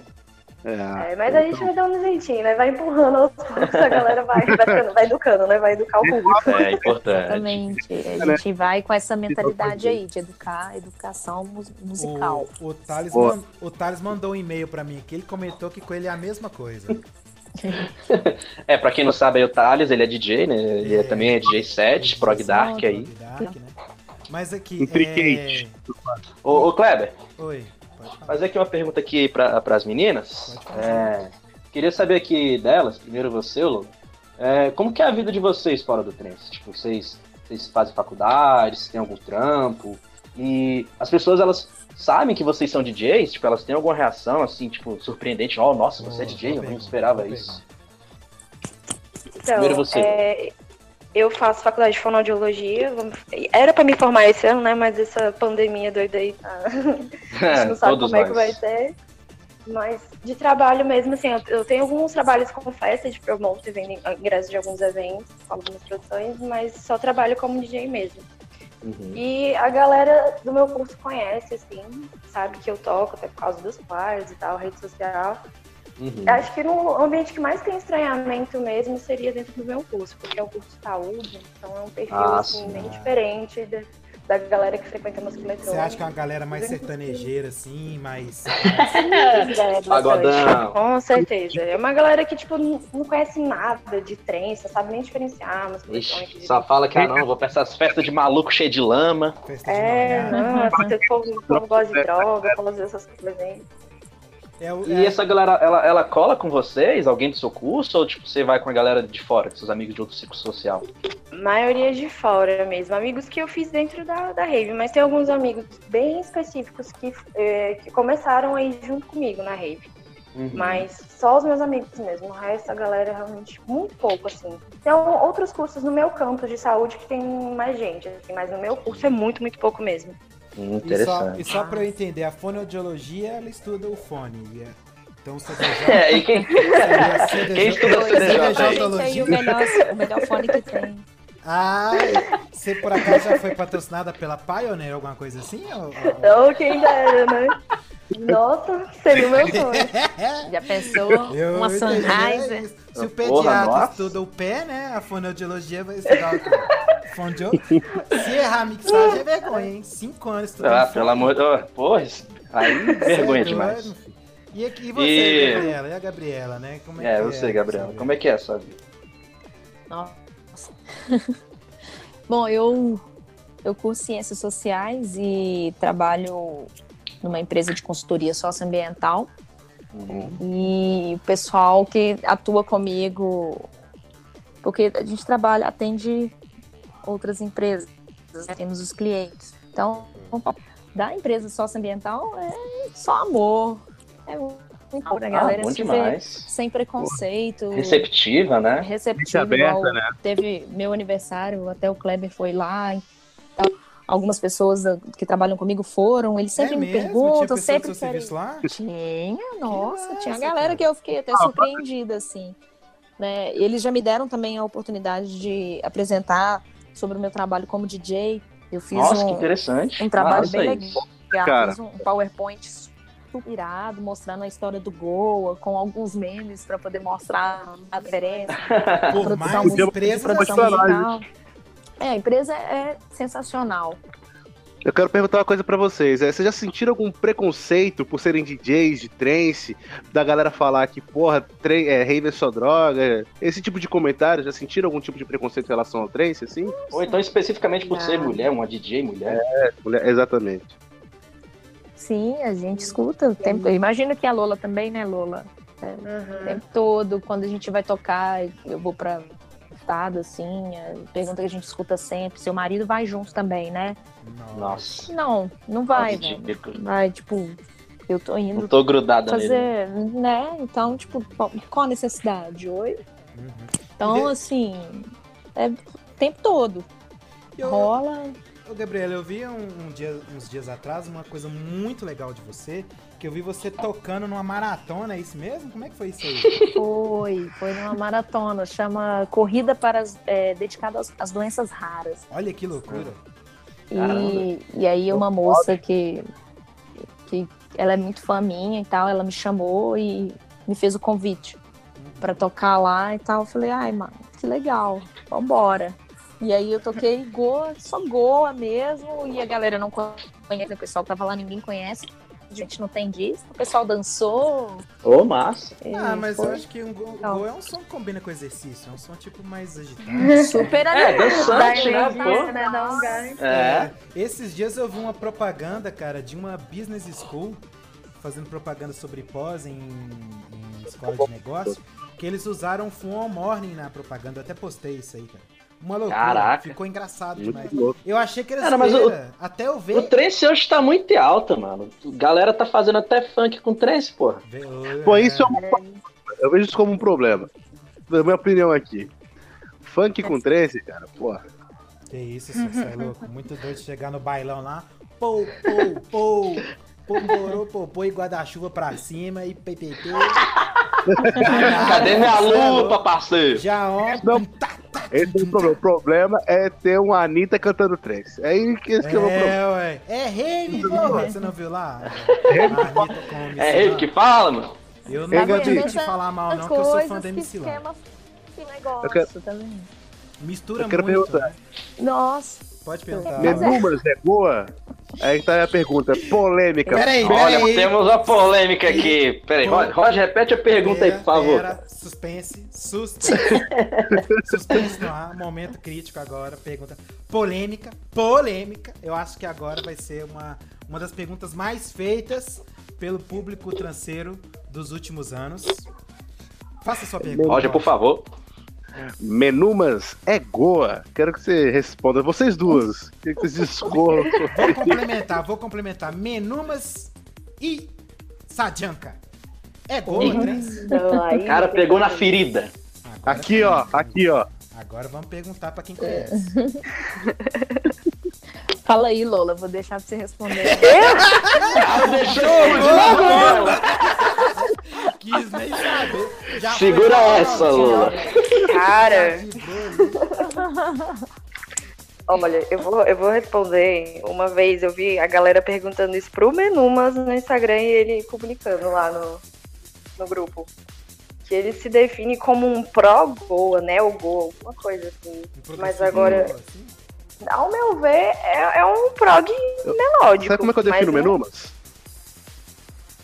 É, É, mas a gente vai dando um jeitinho, né? Vai empurrando aos poucos, a galera vai, vai, vai educando, né? Vai educar o público. É importante. exatamente. A gente vai com essa mentalidade aí de educar, educação mus- musical. O, o, Thales man- o Thales mandou um e-mail pra mim que ele comentou que com ele é a mesma coisa. É, pra quem não sabe, aí o Thales, ele é DJ, né? Ele É. também é DJ set, Prog Dark aí. Prog Dark, né? Mas aqui. Intricate. Ô, ô Kleber, É... Oi. Fazer aqui uma pergunta aqui pra, pras meninas. É, queria saber aqui delas, primeiro você, Lolo. É, como que é a vida de vocês fora do trance? Tipo, vocês vocês fazem faculdade, se tem algum trampo. E as pessoas, elas sabem que vocês são DJs, tipo, elas têm alguma reação, assim, tipo, surpreendente. Oh, nossa, você é Oh, DJ? Eu não esperava isso. Então, Primeiro você. é, eu faço faculdade de fonoaudiologia. Era pra me formar esse ano, né? Mas essa pandemia doida aí tá. A gente não sabe como é que nós. vai ser. Mas de trabalho mesmo, assim, eu, tenho alguns trabalhos com festa de promote, vendo ingresso de alguns eventos, algumas produções, mas só trabalho como DJ mesmo. Uhum. E a galera do meu curso conhece, assim, sabe que eu toco, até por causa dos pais e tal, rede social. Uhum. Acho que no ambiente que mais tem estranhamento mesmo seria dentro do meu curso, porque é um curso de saúde, então é um perfil Ah, assim, sim. bem diferente da, da galera que frequenta música eletrônica. Você acha que é uma galera mais sertanejeira, assim, mais. É, Pagodão. Com certeza. É uma galera que, tipo, não, conhece nada de trem, só sabe nem diferenciar música eletrônica. Ixi, de- só fala que, ah, não, vou pra essas festas de maluco cheio de lama. Festa de É, não, o povo, o povo gosta de droga, fala essas coisas aí. É, o- E é- essa galera, ela, ela cola com vocês? Alguém do seu curso? Ou, tipo, você vai com a galera de fora, com seus amigos de outro ciclo social? Maioria de fora mesmo. Amigos que eu fiz dentro da, da rave, mas tem alguns amigos bem específicos que, eh, que começaram aí junto comigo na rave. Uhum. Mas só os meus amigos mesmo. O resto, a galera realmente muito pouco, assim. Tem outros cursos no meu campus de saúde que tem mais gente, assim, mas no meu curso é muito, muito pouco mesmo. Hum, E só, interessante. e só pra eu entender, a fonoaudiologia, ela estuda o fone. e é- Então o CDJ É, e quem, CDJ. quem estuda Pois CDJ o melhor, o melhor fone que tem. Ah, você por acaso já foi patrocinada pela Pioneer, alguma coisa assim? Ou, ou- Então, quem dera, né? Nossa, seria o meu sonho. Já pensou? Eu Uma é isso. Se o pediatra estuda o pé, né? A fonoaudiologia vai estudar o? Fondio... Se errar a mixagem é vergonha, hein? Cinco anos estudando. Ah, fone. pelo amor de Deus. Porra, aí vergonha é demais. doido. E, aqui- e você, E- Gabriela? E a Gabriela, né? Como É, que você, Gabriela. Como é que é a sua vida? Nossa. Bom, eu, eu curso Ciências Sociais e trabalho numa empresa de consultoria socioambiental. Uhum. E o pessoal que atua comigo, porque a gente trabalha, atende outras empresas, temos os clientes. Então, da empresa socioambiental é só amor. É muito amor, a galera ah, sem preconceito. Receptiva, né? receptivo, aberta, né? teve meu aniversário, até o Kleber foi lá. então, algumas pessoas ah, que trabalham comigo foram, eles sempre é me mesmo? Perguntam, sempre serviço lá? tinha, nossa, massa, tinha galera cara. que eu fiquei até surpreendida, assim. Né? Eles já me deram também a oportunidade de apresentar sobre o meu trabalho como DJ. Eu fiz Nossa, que um, interessante. um trabalho Massa bem legal. Cara. Fiz um PowerPoint super irado, mostrando a história do Goa, com alguns memes para poder mostrar a diferença. Por produção mais musical. É, a empresa é sensacional. Eu quero perguntar uma coisa pra vocês. É, vocês já sentiram algum preconceito por serem DJs de trance? Da galera falar que, porra, tre- é, rave é só droga? Esse tipo de comentário, já sentiram algum tipo de preconceito em relação ao trance, assim? Ou então especificamente por ser Não. mulher, uma DJ mulher. Mulher- Exatamente. Sim, a gente escuta o tempo. Eu imagino que a Lola também, né, Lola? O Uhum. tempo todo, quando a gente vai tocar, eu vou pra estado, assim, é, pergunta que a gente escuta sempre. Seu marido vai junto também, né? Nossa. Não, não vai. Vai, tipo, eu tô Não indo tô grudada nele. fazer, né? Então, tipo, qual- a necessidade? Oi? Uhum. Então, assim, é o tempo todo. Eu, Rola. Ô, Gabriela, eu vi um, um dia- uns dias atrás uma coisa muito legal de você, que eu vi você tocando numa maratona, é isso mesmo? Como é que foi isso aí? Foi, foi numa maratona, chama Corrida para as, é, dedicada às, às doenças raras. Olha que loucura. E, e aí uma moça que, que ela é muito fã minha e tal, ela me chamou e me fez o convite para tocar lá e tal. Eu falei, ai, mano, que legal, vambora. E aí eu toquei Goa, só Goa mesmo, e a galera não conhece, o pessoal que tava lá ninguém conhece. A gente não tem disso, o pessoal dançou. Ô, massa. e Ah, mas eu foi acho que um go, go é um som que combina com exercício, é um som tipo mais agitado. super É, animado. dançante, né, energia, pô? né? Dá um gás. É. Esses dias eu vi uma propaganda, cara, de uma business school fazendo propaganda sobre pós em, em escola de negócio, que eles usaram Full on Morning na propaganda. Eu até postei isso aí, cara. Uma loucura. Caraca. Ficou engraçado Muito demais. louco. Eu achei que era Cara, mas zoeira, até eu O ver. trance hoje tá muito alta, mano. A galera tá fazendo até funk com trance, porra. ver- Pô, isso é uma... Eu vejo isso como um problema. Na minha opinião aqui. Funk com trance, cara, porra. Que isso, você é louco. Muito doido de chegar no bailão lá. Pô, pô, pô. Popô e guarda-chuva pra cima e ppp. Cadê minha é lupa, parceiro? Já ó. Não. Esse é o problema. O problema é ter uma Anitta cantando trance. É aí que esse que é o problema. É, ué. É rave, porra. Você não viu lá? Anitta com É ele que fala, mano. Eu não vou te falar mal, não, que eu sou fã da MC lá. Que negócio, Eu quero-? Mistura Eu quero muito. perguntar. né? Nossa, Pode perguntar. Menumas é boa? Aí tá a pergunta. Polêmica. Peraí, Olha, peraí. temos uma polêmica aqui. Peraí, Roger, Roger, repete a pergunta aí, por favor. Pera, suspense, suspense. suspense no ar, momento crítico agora. Pergunta polêmica, polêmica. Eu acho que agora vai ser uma, uma das perguntas mais feitas pelo público tranceiro dos últimos anos. Faça sua pergunta. Roger, por favor. Menumas é Goa? Quero que você responda. Vocês duas. Quero que vocês discorram. Vou complementar, vou complementar. Menumas e Sadjanka. É? Então, aí- O cara pegou na ferida. Agora Aqui, ó. Aqui, ó. Agora vamos perguntar pra quem conhece. fala aí, Lola, vou deixar pra você responder. Cara, deixou eu Quis nem saber. Já Segura foi- essa, Lola. Cara, olha, eu vou, eu vou responder. Uma vez eu vi a galera perguntando isso pro Menumas no Instagram e ele publicando lá no, no grupo. Que ele se define como um pró-goa, né? O goa, alguma coisa assim. Mas agora, Assim? ao meu ver, é, é um prog melódico. Sabe como é que eu defino mas Menumas?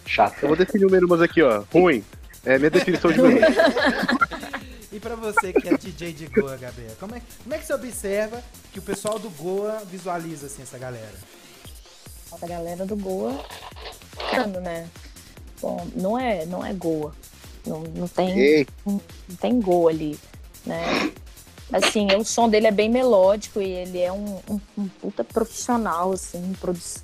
Chato. Eu vou definir o Menumas aqui, ó. Ruim. É a minha definição de Menumas. E pra você que é DJ de Goa, Gabriel, como é, como é que você observa que o pessoal do Goa visualiza assim essa galera? A galera do Goa, né? Bom, não é, não é Goa. Não, não tem. Ei, não tem gol ali, né? Assim, o som dele é bem melódico e ele é um, um, um puta profissional, assim, em produção.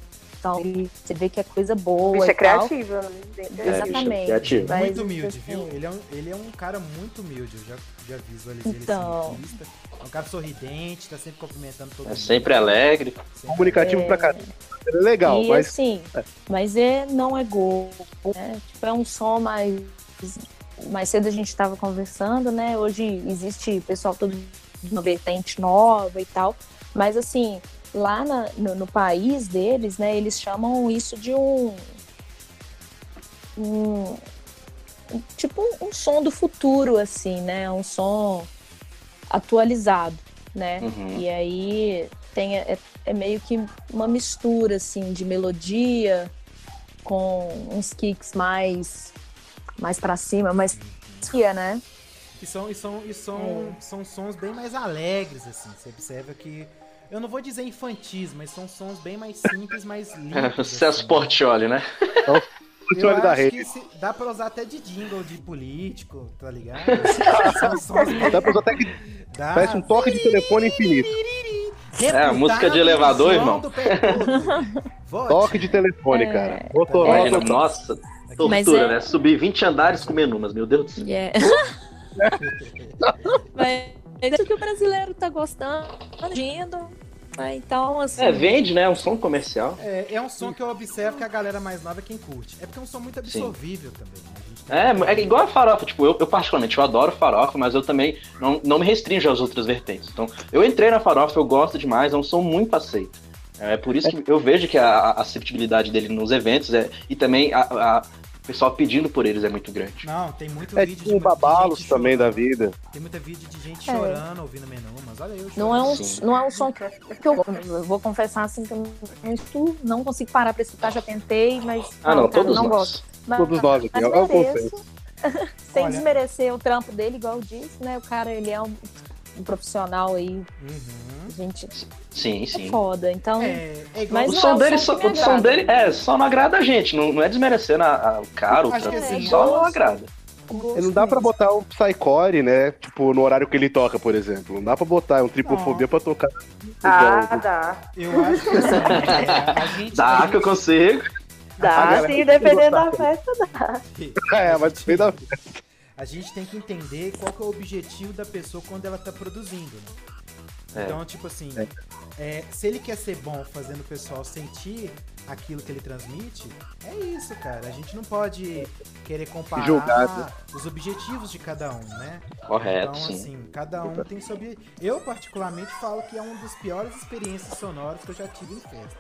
Ele, você vê que é coisa boa Bicho é criativo, né? Bem É, criativo. Exatamente. criativo. Mas, muito humilde, assim, viu? Ele é, um, ele é um cara muito humilde, eu já, já visualizei Então. ele assim. É um cara sorridente, tá sempre cumprimentando todo É mundo. sempre alegre. Sempre comunicativo É. pra caramba. É legal, e mas assim, mas é, não é gol, né? Tipo, é um som mais. Mais cedo a gente estava conversando, né? Hoje existe pessoal todo uma vertente nova e tal. Mas assim, lá na- no, no país deles, né, eles chamam isso de um. um um- tipo um, um som do futuro, assim, né? Um som atualizado, né? Uhum. E aí tem é, é meio que uma mistura assim de melodia com uns kicks mais mais para cima, mais tia, né? E são, e são, e são, É. são sons bem mais alegres, assim. Você observa que. Eu não vou dizer infantis, mas são sons bem mais simples, mais limpos. Celso assim. Portioli, né? Eu Controle da acho rede. que se- dá pra usar até de jingle de político, tá ligado? dá pra usar até que dá. parece um toque de telefone infinito. É, a música de elevador, irmão. Toque de telefone, É. cara. Motorola. Imagina, total. nossa, tortura, é- né? Subir 20 andares com menumas, meu Deus do céu. Yeah. Mas é isso que o brasileiro tá gostando, indo. né? Então, assim. É, vende, né? É um som comercial. É, é um som que eu observo que a galera mais nova é quem curte. É porque é um som muito absorvível também. né? É, é igual a farofa, tipo, eu, eu particularmente eu adoro farofa, mas eu também não, não me restringo às outras vertentes. Então, eu entrei na farofa, eu gosto demais, é um som muito aceito. É por isso que eu vejo que a, a acessibilidade dele nos eventos é, e também a, a- o pessoal pedindo por eles é muito grande. Não, tem muito É vídeo tipo um de babalos gente também da vida. Tem muita vídeo de gente É. chorando ouvindo menu, mas olha eu Não é, um, Sim. não é um som que eu, eu vou confessar assim que eu não, não consigo parar pra escutar, já tentei, mas Ah, não, cara, todos não nós. gosto. Mas, Todos nós aqui, mas é o mereço, sem Olha. desmerecer o trampo dele, igual eu disse, né? O cara, ele é um, um profissional aí, Uhum. gente, Sim, é sim. foda. Então, É, é igual Mas O som é dele, só, o som dele é, só não agrada a gente, não, não é desmerecendo a- a- o cara, o trampo, assim, só não agrada. Não dá pra botar um Psycore, né? Tipo, no horário que ele toca, por exemplo. Não dá pra botar um tripofobia pra tocar. Ah, dá. Eu acho que assim, é, a gente. Dá que eu consigo. Dá sim, dependendo da festa, dá. É, mas bem da A gente tem que entender qual que é o objetivo da pessoa quando ela tá produzindo, né? É. Então, tipo assim, é, se ele quer ser bom fazendo o pessoal sentir aquilo que ele transmite, é isso, cara. A gente não pode querer comparar Julgar, né? os objetivos de cada um, né? Correto, Então, sim. assim, cada um tem seu obje- Eu, particularmente, falo que é uma das piores experiências sonoras que eu já tive em festa.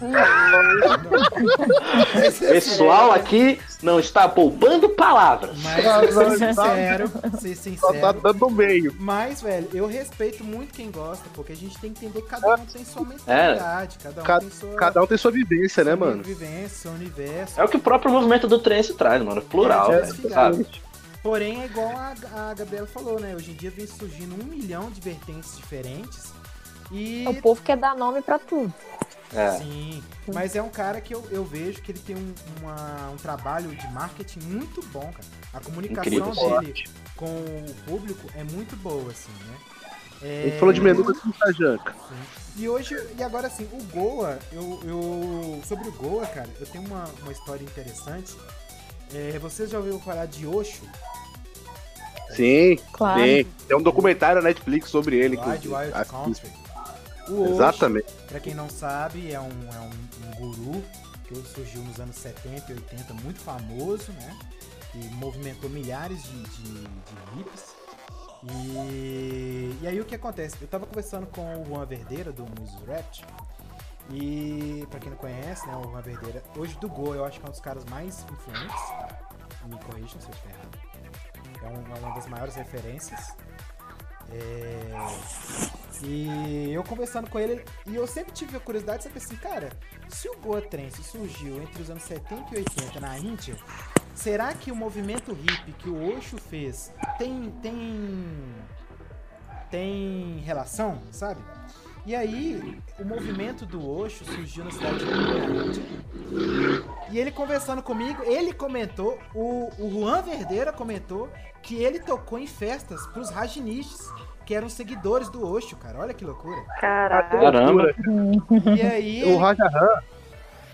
Pessoal aqui não está poupando palavras. Mas, ser não, sincero, ser Só tá sincero. dando no meio. Mas, velho, eu respeito muito quem gosta, porque a gente tem que entender que cada um tem sua mentalidade, cada um Cada- tem sua, Cada um tem sua vivência, né, mano? universo. É o que o próprio movimento do trance traz, mano. Plural, É, velho, diversificado. sabe? Porém, é igual a, a Gabriela falou, né? Hoje em dia vem surgindo um milhão de vertentes diferentes. E. O povo quer dar nome pra tudo. É. Sim, mas é um cara que eu, eu vejo que ele tem um, uma- um trabalho de marketing muito bom, cara. A comunicação Incrível. dele com o público é muito boa, assim, né? É, Ele falou de menudo com Tajanca. E hoje, e agora assim, o Goa, eu, eu. Sobre o Goa, cara, eu tenho uma, uma história interessante. É, vocês já ouviram falar de Osho? Sim, Claro. sim. Tem um documentário na Netflix sobre ele. Wild. Wild Assista. Country. O Osho, Exatamente. Pra quem não sabe, é um, é um, um guru que surgiu nos anos 70 e 80, muito famoso, né? E movimentou milhares de, de, de hippies. E, e aí o que acontece? Eu tava conversando com o Juan Verdeira, do Musos Rap, e pra quem não conhece, né, o Juan Verdeira, hoje do Go, eu acho que é um dos caras mais influentes. Me corrijam se eu estiver errado. É um- é uma das maiores referências. É, e eu conversando com ele, e eu sempre tive a curiosidade de saber assim, cara, se o Goa Trance surgiu entre os anos 70 e 80 na Índia, será que o movimento hippie que o Osho fez tem tem tem relação, sabe? E aí, o movimento do Osho surgiu na cidade de Índia. E ele conversando comigo, ele comentou, o, o Juan Verdeira comentou que ele tocou em festas pros Rajnistas, que eram seguidores do Osho, cara. Olha que loucura. Caraca. Caramba. E aí. O Raja Han,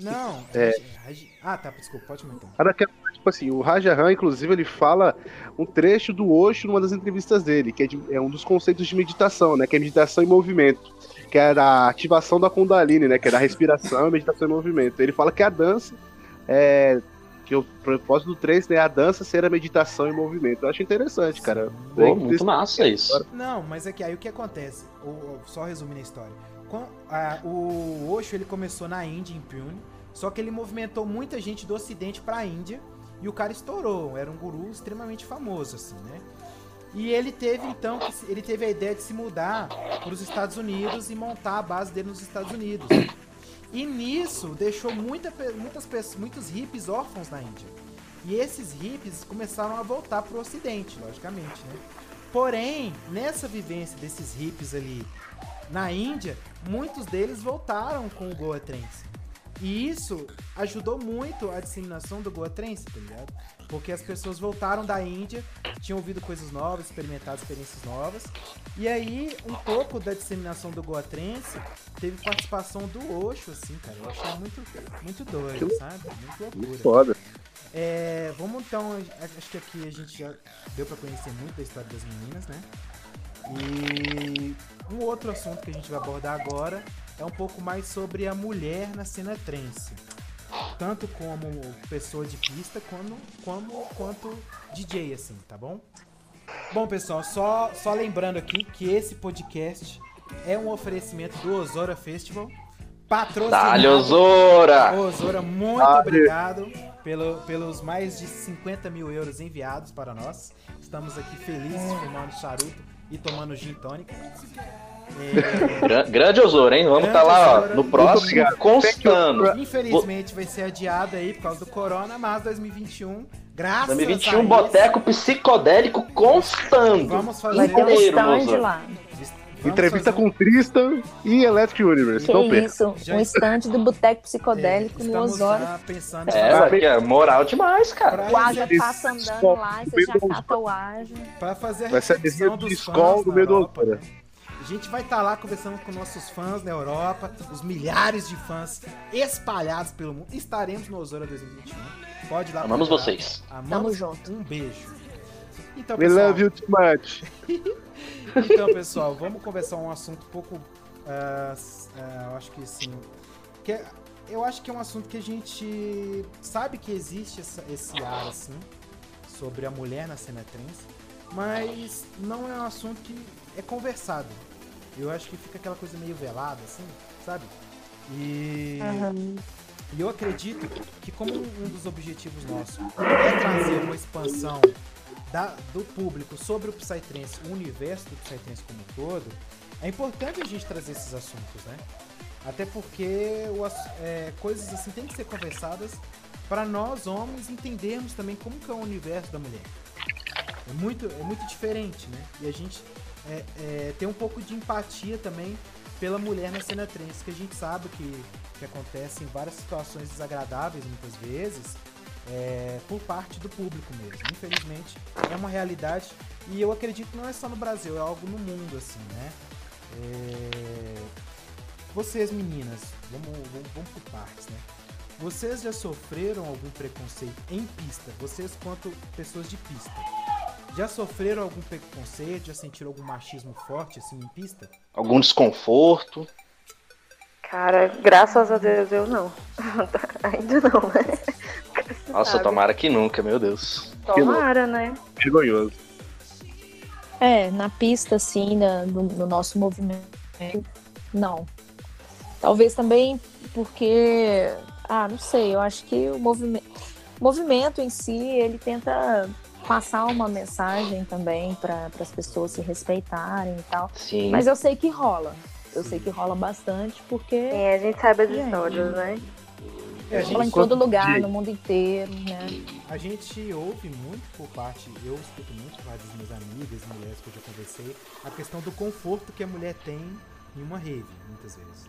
Não. É. Raji- Ah, tá, desculpa, pode comentar. era que- tipo assim, o Raja Han, inclusive, ele fala um trecho do Osho numa das entrevistas dele, que é, de- é um dos conceitos de meditação, né? Que é meditação em movimento. Que é da ativação da Kundalini, né? Que é da respiração e meditação em movimento. Ele fala que a dança é. Que o propósito do trance né, é a dança ser a meditação em movimento. Eu acho interessante, cara. Pô, muito massa isso. Não, mas é que aí o que acontece? O- o- só resumindo a história. Com- a- o Osho ele começou na Índia, em Pune, só que ele movimentou muita gente do Ocidente pra Índia e o cara estourou. Era um guru extremamente famoso, assim, né? E ele teve então, ele teve a ideia de se mudar para os Estados Unidos e montar a base dele nos Estados Unidos. E nisso deixou muita, muitas pessoas, muitos hippies órfãos na Índia. E esses hippies começaram a voltar pro ocidente, logicamente, né? Porém, nessa vivência desses hippies ali na Índia, muitos deles voltaram com o Goa Trance. E isso ajudou muito a disseminação do Goa Trance, tá ligado? Porque as pessoas voltaram da Índia, tinham ouvido coisas novas, experimentado experiências novas. E aí, um pouco da disseminação do Goa Trance teve participação do Osho, assim, cara. Eu achei muito, muito doido, Que sabe? Muito loucura. Muito foda. É, vamos então, acho que aqui a gente já deu pra conhecer muito da história das meninas, né? E um outro assunto que a gente vai abordar agora é um pouco mais sobre a mulher na cena trance. Tanto como pessoa de pista, como, como quanto DJ, assim, tá bom? Bom, pessoal, só, só lembrando aqui que esse podcast é um oferecimento do Osora Festival. Patrocinado Dá-lhe, Osora! Ô, Zora, muito Valeu. obrigado pelo, pelos mais de 50 mil euros enviados para nós. Estamos aqui felizes fumando charuto e tomando gin tônica. É, Gra- Grande Osora, hein? Vamos estar lá, ó, no próximo, constando. infelizmente vai ser adiado aí por causa do corona, mas 2021, graças 2021, a isso, boteco psicodélico constando. vamos Vai fazer, ter um Inteiro, lá. Vamos Entrevista fazer- com Tristan e Electric Universe. Que Não isso, Já um est- estande do Boteco É, Psicodélico no estamos Osório. pensando É, aqui, é moral demais, cara. pra, O Aja passa andando lá e você já cata o Aja. pra fazer a Vai ser a dos escola no na meio do gente vai estar lá conversando com nossos fãs na Europa, os milhares de fãs espalhados pelo mundo. Estaremos no Osório 2021. Pode ir lá. Amamos procurar. vocês. Tamo Amamos. junto. Um beijo. Então, We pessoal, love you too much. então, pessoal, vamos conversar um assunto um pouco. s- ah, eu acho que sim. Que é- eu acho que é um assunto que a gente sabe que existe essa- esse ar assim sobre a mulher na cena trans, mas não é um assunto que é conversado. Eu acho que fica aquela coisa meio velada, assim, sabe? E, e eu acredito que como um dos objetivos nossos é trazer uma expansão da- do público sobre o Psytrance, o universo do Psytrance como um todo, é importante a gente trazer esses assuntos, né? Até porque o é, coisas assim têm que ser conversadas para nós homens entendermos também como que é o universo da mulher. É muito, é muito diferente, né? E a gente é, é, tem um pouco de empatia também pela mulher na cena trans, que a gente sabe que, que acontece em várias situações desagradáveis muitas vezes, é, por parte do público mesmo. Infelizmente, é uma realidade e eu acredito que não é só no Brasil, é algo no mundo, assim, né? É, Vocês, meninas, vamos, vamos, vamos por partes, né? Vocês já sofreram algum preconceito em pista? Vocês, quanto pessoas de pista, já sofreram algum preconceito? Já sentiram algum machismo forte, assim, em pista? Algum desconforto. Cara, graças a Deus eu não. Ainda não, né? Nossa, Sabe? tomara que nunca, meu Deus. Tomara, né? Vergonhoso. É, na pista, assim, na- no, no nosso movimento, não. Talvez também porque, ah, não sei, eu acho que o movimento, o movimento em si, ele tenta passar uma mensagem também para as pessoas se respeitarem e tal. Sim. Mas eu sei que rola. Eu sei que rola bastante porque Sim, a gente sabe as histórias, né? É, a rola em todo lugar, de- no mundo inteiro, né? a gente ouve muito por parte, eu escuto muito por parte das minhas amigas, mulheres que eu já conversei, a questão do conforto que a mulher tem em uma rave, muitas vezes.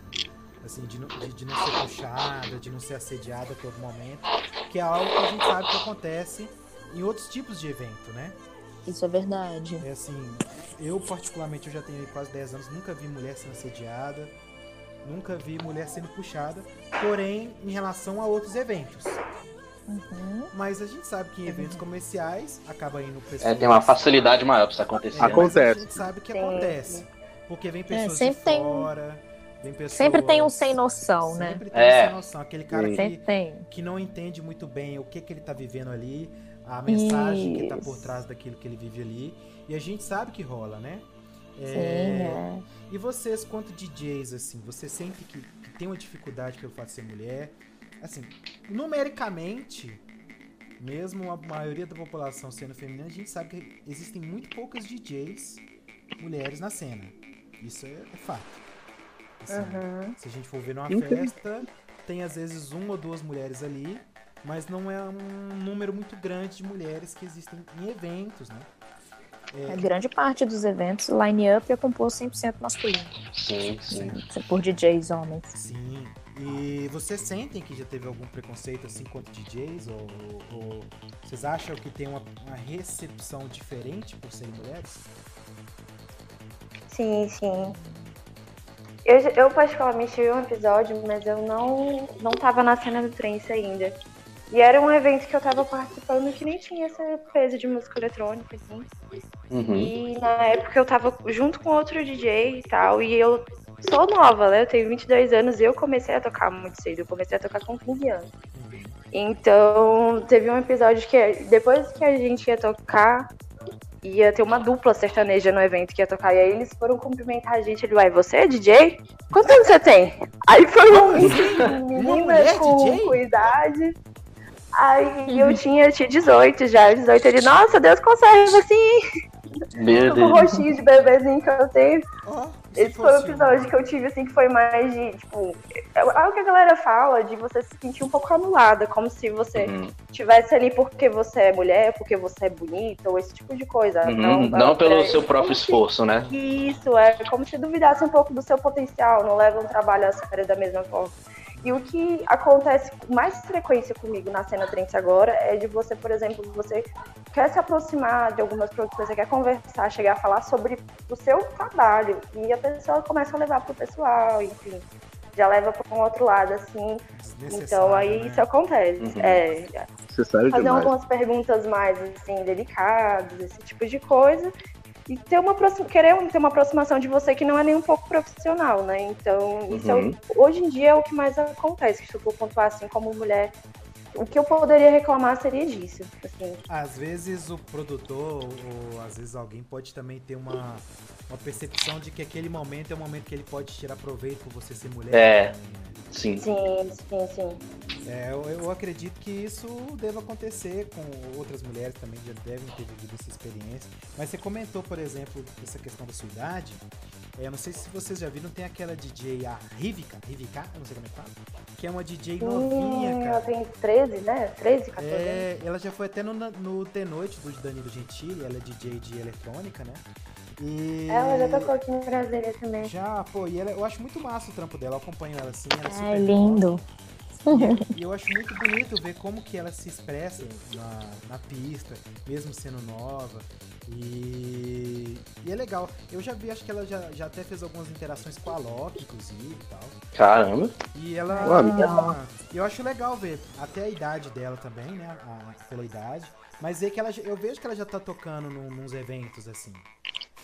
Assim, de não, de, de não ser puxada, de não ser assediada a todo momento, que é algo que a gente sabe que acontece em outros tipos de evento, né? Isso é verdade. É assim, eu particularmente, eu já tenho aí quase 10 anos, nunca vi mulher sendo assediada, nunca vi mulher sendo puxada, porém, em relação a outros eventos. Uhum. Mas a gente sabe que em eventos comerciais acaba indo pessoas. É, tem uma facilidade maior pra isso acontecer. É, mas A Acontece. gente sabe que acontece. Porque vem pessoas sempre de tem- fora, vem pessoas... Sempre tem um sem noção, né? Sempre tem É. um sem noção. Aquele cara. Sempre que, tem. que não entende muito bem o que, que ele tá vivendo ali, a mensagem que tá por Isso. trás daquilo que ele vive ali. E a gente sabe que rola, né? É, Sim, é. E vocês, quanto DJs, assim, você sente que, que tem uma dificuldade pelo fato de ser mulher? Assim, numericamente, mesmo a maioria da população sendo feminina, a gente sabe que existem muito poucas DJs mulheres na cena. Isso é, é fato. Assim, Uhum. Se a gente for ver numa festa, tem às vezes uma ou duas mulheres ali, mas não é um número muito grande de mulheres que existem em eventos, né? A grande parte dos eventos, o line-up é composto 100% masculino, Sim, sim. por DJs homens. Sim. E vocês sentem que já teve algum preconceito assim quanto DJs? Ou, ou vocês acham que tem uma, uma recepção diferente por serem mulheres? Sim, sim. Eu, eu particularmente tive um episódio, mas eu não, não tava na cena do trance ainda. E era um evento que eu tava participando que nem tinha essa coisa de música eletrônica, assim. Uhum. E na época eu tava junto com outro DJ e tal, e eu sou nova, né? Eu tenho 22 anos e eu comecei a tocar muito cedo. Eu comecei a tocar com 15 anos. Então, teve um episódio que depois que a gente ia tocar, ia ter uma dupla sertaneja no evento que ia tocar. E aí eles foram cumprimentar a gente. Ele vai, você é DJ? Quantos anos você tem? Aí foi um menina com, com idade. Aí eu tinha, tinha 18 já. 18 ele, nossa, Deus conserva assim, Meu o Deus. rostinho de bebezinho que eu tenho. Se Esse foi o episódio que eu tive, assim, que foi mais de, tipo, é algo que a galera fala de você se sentir um pouco anulada, como se você Uhum. estivesse ali porque você é mulher, porque você é bonita, ou esse tipo de coisa. Uhum. Não, pelo é, seu próprio como se- esforço, né? Isso, é como se duvidasse um pouco do seu potencial, não leva um trabalho a sério da mesma forma. E o que acontece com mais frequência comigo na cena trance agora é de você, por exemplo, você quer se aproximar de algumas produções, você quer conversar, chegar a falar sobre o seu trabalho. E a pessoa começa a levar pro pessoal, enfim. Já leva para um outro lado, assim. Então aí né? isso acontece. Uhum. É, Necessário fazer demais. algumas perguntas mais assim delicadas, esse tipo de coisa. E ter uma querer ter uma aproximação de você que não é nem um pouco profissional, né? Então, isso é o- Uhum. hoje em dia é o que mais acontece, que se eu for pontuar assim como mulher. O que eu poderia reclamar seria disso. Assim. Às vezes o produtor, ou às vezes alguém pode também ter uma, uma percepção de que aquele momento é o momento que ele pode tirar proveito por você ser mulher. É. Sim. Sim, sim, sim. É, eu, eu acredito que isso deva acontecer com outras mulheres também, já devem ter vivido essa experiência. Mas você comentou, por exemplo, essa questão da sua idade. É, eu não sei se vocês já viram, tem aquela DJ, a Rivika, Rivika, eu não sei como é que fala, que é uma DJ novinha, cara. ela tem 13, né? 13, 14 anos. É, ela já foi até no, no The Noite do Danilo Gentili, ela é DJ de eletrônica, né? E Ela já tocou aqui em Brasília também. Já, pô, e ela, eu acho muito massa o trampo dela, eu acompanho ela assim, ela é super Ai, lindo. nova. E eu acho muito bonito ver como que ela se expressa na, na pista, mesmo sendo nova. E, e é legal. Eu já vi, acho que ela já, já até fez algumas interações com a Loki, inclusive e tal. Caramba. E ela. Ué, amiga. eu acho legal ver até a idade dela também, né? a- pela idade. Mas ver que ela, já- eu vejo que ela já tá tocando num, nos eventos, assim.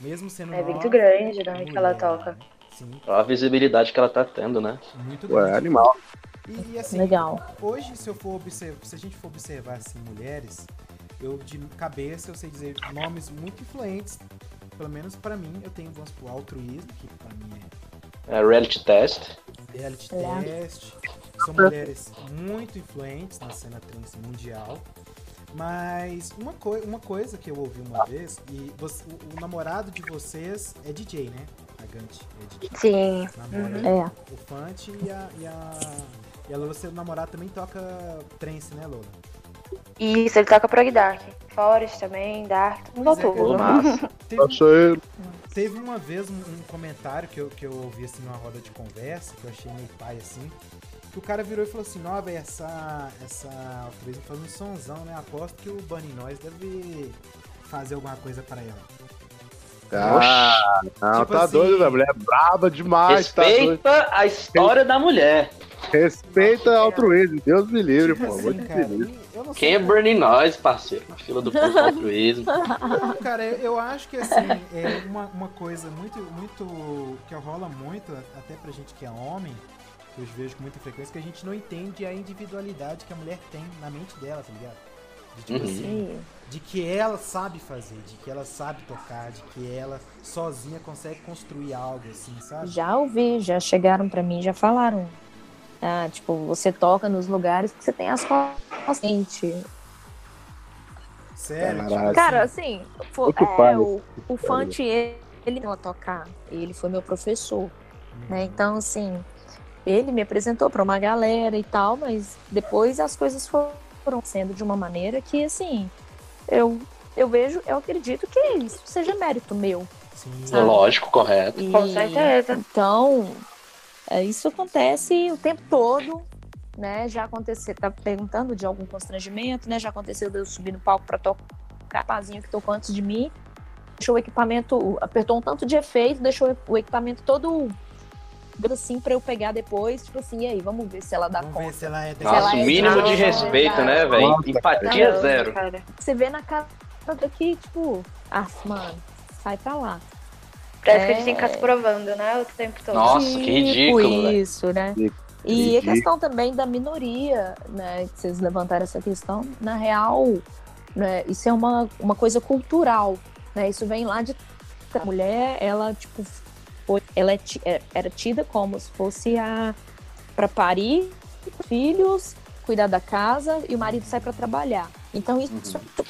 Mesmo sendo É muito grande, né, que ela mulher, toca. né? Sim, Olha a visibilidade que ela tá tendo, né? muito Ué, grande. animal. E, e, assim, Legal. hoje, se eu for observar, se a gente for observar assim, mulheres, eu de cabeça eu sei dizer nomes muito influentes. Pelo menos pra mim, eu tenho, vamos supor, altruísmo, que pra mim É reality test. é reality É. test. São mulheres muito influentes na cena trans mundial. Mas uma, coi uma coisa que eu ouvi uma vez, e você- o, o namorado de vocês é DJ, né? A Gant é DJ. Sim. Namora É. o Fante e a, e a. E a Lola, seu namorado também toca trance, né, Lola? Isso, ele toca Prog Dark. Forest também, Dark, tudo Pois é, tudo. Massa. Teve, Achei. teve uma vez um, um comentário que eu, que eu ouvi assim numa roda de conversa, que eu achei meio pai assim. Que o cara virou e falou assim, ó, velho, essa. Essa altruísmo faz um sonzão, né? Aposto que o Bunny Noise deve fazer alguma coisa pra ela. Ah, não, Tipo tá assim- doido, a mulher é braba demais, tá. Respeita a história da mulher. Respeita altruísmo, Deus me livre, Tipo pô. assim, te cara, e sei, é Bernie Noise, parceiro? Na fila do povo altruísmo. Cara, eu, eu acho que assim, é uma, uma coisa muito, muito. que rola muito, até pra gente que é homem, que eu vejo com muita frequência, que a gente não entende a individualidade que a mulher tem na mente dela, tá ligado? De, tipo Uhum. assim, de que ela sabe fazer, de que ela sabe tocar, de que ela sozinha consegue construir algo, assim, sabe? Já ouvi, já chegaram pra mim, já falaram. Ah, tipo, você toca nos lugares que você tem as costas quente. Sério? tipo. Cara, assim, fo- Outro é, o, o Fante, ele, ele não a tocar, ele foi meu professor, né? Então, assim, ele me apresentou pra uma galera e tal, mas depois as coisas foram sendo de uma maneira que, assim, eu, eu vejo, eu acredito que isso seja mérito meu. Sim. Sabe? Lógico, correto. E, Com certeza. Então, isso acontece o tempo todo, né? Já aconteceu, tá perguntando de algum constrangimento, né? Já aconteceu de eu subir no palco para tocar o rapazinho que tocou antes de mim, deixou o equipamento, apertou um tanto de efeito, deixou o equipamento todo assim para eu pegar depois, tipo assim, e aí, vamos ver se ela dá Vamos conta. ver se ela é ela Nossa, é o mínimo de respeito, né, velho? Empatia cara. zero. Cara. Você vê na cara daqui, tipo, ah, mano, sai pra lá. Parece que a É. gente tem que ficar se provando, né? O tempo todo. Nossa, que ridículo. Tipo isso, né? E a Ridículo. questão também da minoria, né? Que vocês levantaram essa questão, na real, né, isso é uma, uma coisa cultural, né? Isso vem lá de a mulher, ela tipo foi, ela é ti- é- era tida como se fosse a para parir filhos, cuidar da casa e o marido sai para trabalhar. Então isso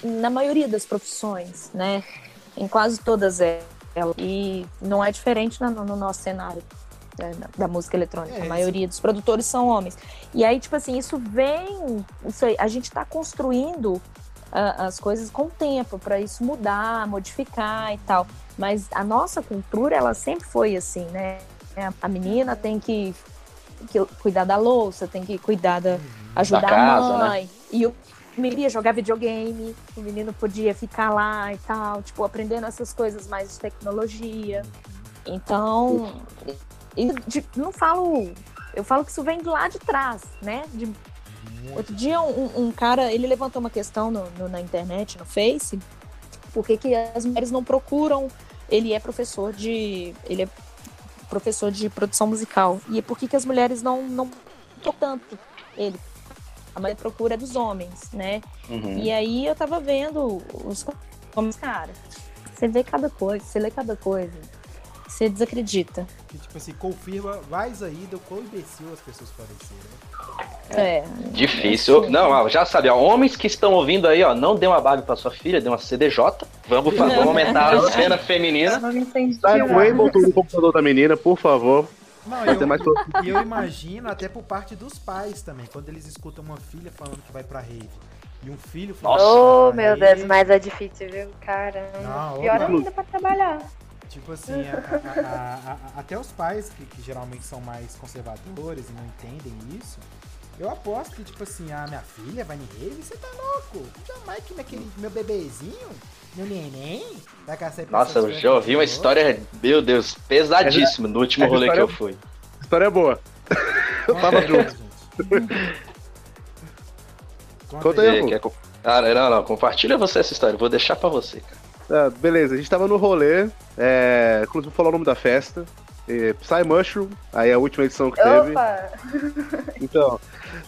na maioria das profissões, né? Em quase todas elas E não é diferente no, no nosso cenário né, da música eletrônica. É, a maioria dos produtores são homens. E aí, tipo assim, isso vem. Isso aí, a gente está construindo uh, as coisas com o tempo para isso mudar, modificar e tal. Mas a nossa cultura, ela sempre foi assim, né? A menina tem que, que cuidar da louça, tem que cuidar da. ajudar Da casa, a mãe. E o ia jogar videogame, o menino podia ficar lá e tal, tipo, aprendendo essas coisas mais de tecnologia. Então, de- não falo. Eu falo que isso vem de lá de trás, né? De- outro dia, um, um cara, ele levantou uma questão no- no- na internet, no Face, por que que as mulheres não procuram. Ele é professor de. Ele é professor de produção musical. E por que, que as mulheres não, não tanto ele? A maioria procura é dos homens, né? Uhum. E aí eu tava vendo os como cara. Você vê cada coisa, você lê cada coisa. Você desacredita. Que, tipo assim, confirma mais ainda o quão imbecil as pessoas podem ser, né? É. Difícil. Não, ó, já sabe, ó, homens que estão ouvindo aí, ó, não dê uma Barbie pra sua filha, dê uma CDJ. Vamos, fa- vamos aumentar a cena feminina. Vamos incentivar. Sai o Ableton no computador da menina, por favor. Não, Vai eu, ter mais pro- e eu imagino até por parte dos pais também, quando eles escutam uma filha falando que vai pra rave e um filho falando Oh, meu rave, Deus, mas é difícil, viu? Caramba. Não, Pior não. ainda pra trabalhar. Tipo assim, a- a- a- a- até os pais que, que geralmente são mais conservadores e não entendem isso, eu aposto que, tipo assim, a minha filha vai em rave, você tá louco? Jamais que naquele meu bebezinho, meu neném, vai caçar pra Nossa, eu já ouvi uma coisas. história, meu Deus, pesadíssima no último rolê que eu fui. A história é boa. Eu tava junto. gente. Conta aí, quer Cara, não, não, compartilha você essa história, eu vou deixar pra você, cara. Ah, beleza, a gente tava no rolê, é, inclusive vou falar o nome da festa. É, Psy Mushroom, aí a última edição que teve. Opa! Então,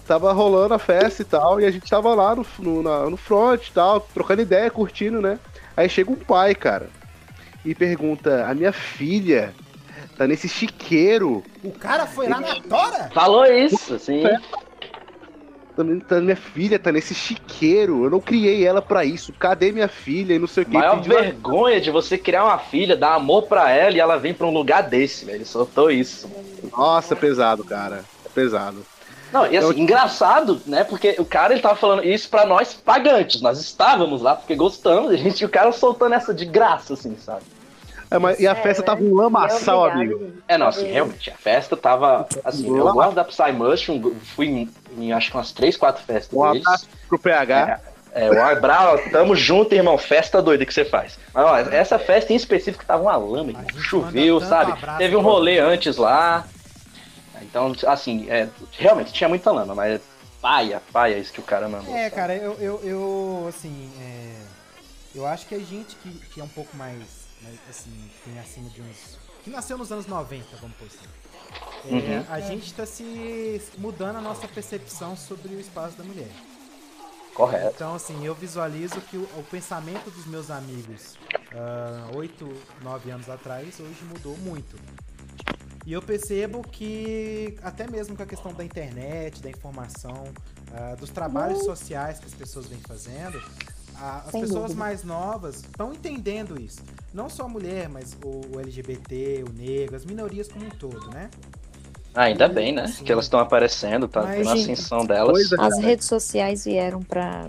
tava rolando a festa e tal, e a gente tava lá no, no, na- no front e tal, trocando ideia, curtindo, né? Aí chega um pai, cara, e pergunta: A minha filha tá nesse chiqueiro, O cara foi lá na tora? Falou isso, assim. tá, tá- minha filha tá nesse chiqueiro, eu não criei ela pra isso, cadê minha filha? E não sei o que. Maior vergonha de você criar uma filha, dar amor pra ela e ela vem pra um lugar desse, velho. Ele soltou isso. Nossa, é pesado, cara. É pesado. Não, e assim, Eu- engraçado, né? Porque o cara ele tava falando isso pra nós pagantes. Nós estávamos lá porque gostamos, a gente, e o cara soltando essa de graça, assim, sabe? É, mas- e a festa tava um lamaçal, Obrigada, amigo. É, não, assim, realmente, a festa tava. Assim, eu gosto da Psy Mushroom, fui em, em acho que umas 3, 4 festas Um deles. abraço pro PH. É, o Abraço, tamo junto, irmão. Festa doida que você faz. Mas, ó, essa festa em específico tava uma lama, A gente choveu, sabe? abraço Teve um rolê antes lá. Então, assim, é, realmente tinha muita lama, mas paia, paia isso que o cara mandou. É, sabe? cara, eu, eu, eu assim, é, eu acho que a gente que, que é um pouco mais, mais, assim, tem acima de uns, que nasceu nos anos 90, vamos por assim, é, Uhum. a gente tá se mudando a nossa percepção sobre o espaço da mulher. Correto. Então, assim, eu visualizo que o, o pensamento dos meus amigos ah, oito, nove anos atrás, hoje mudou muito. E eu percebo que, até mesmo com a questão da internet, da informação, ah, dos trabalhos sociais que as pessoas vêm fazendo, a- as Sem pessoas dúvida. mais novas estão entendendo isso. Não só a mulher, mas o, o LGBT, o negro, as minorias como um todo, né? Ah, ainda bem, né? Sim. Que elas estão aparecendo, tá Mas, na ascensão delas. As redes sociais vieram pra.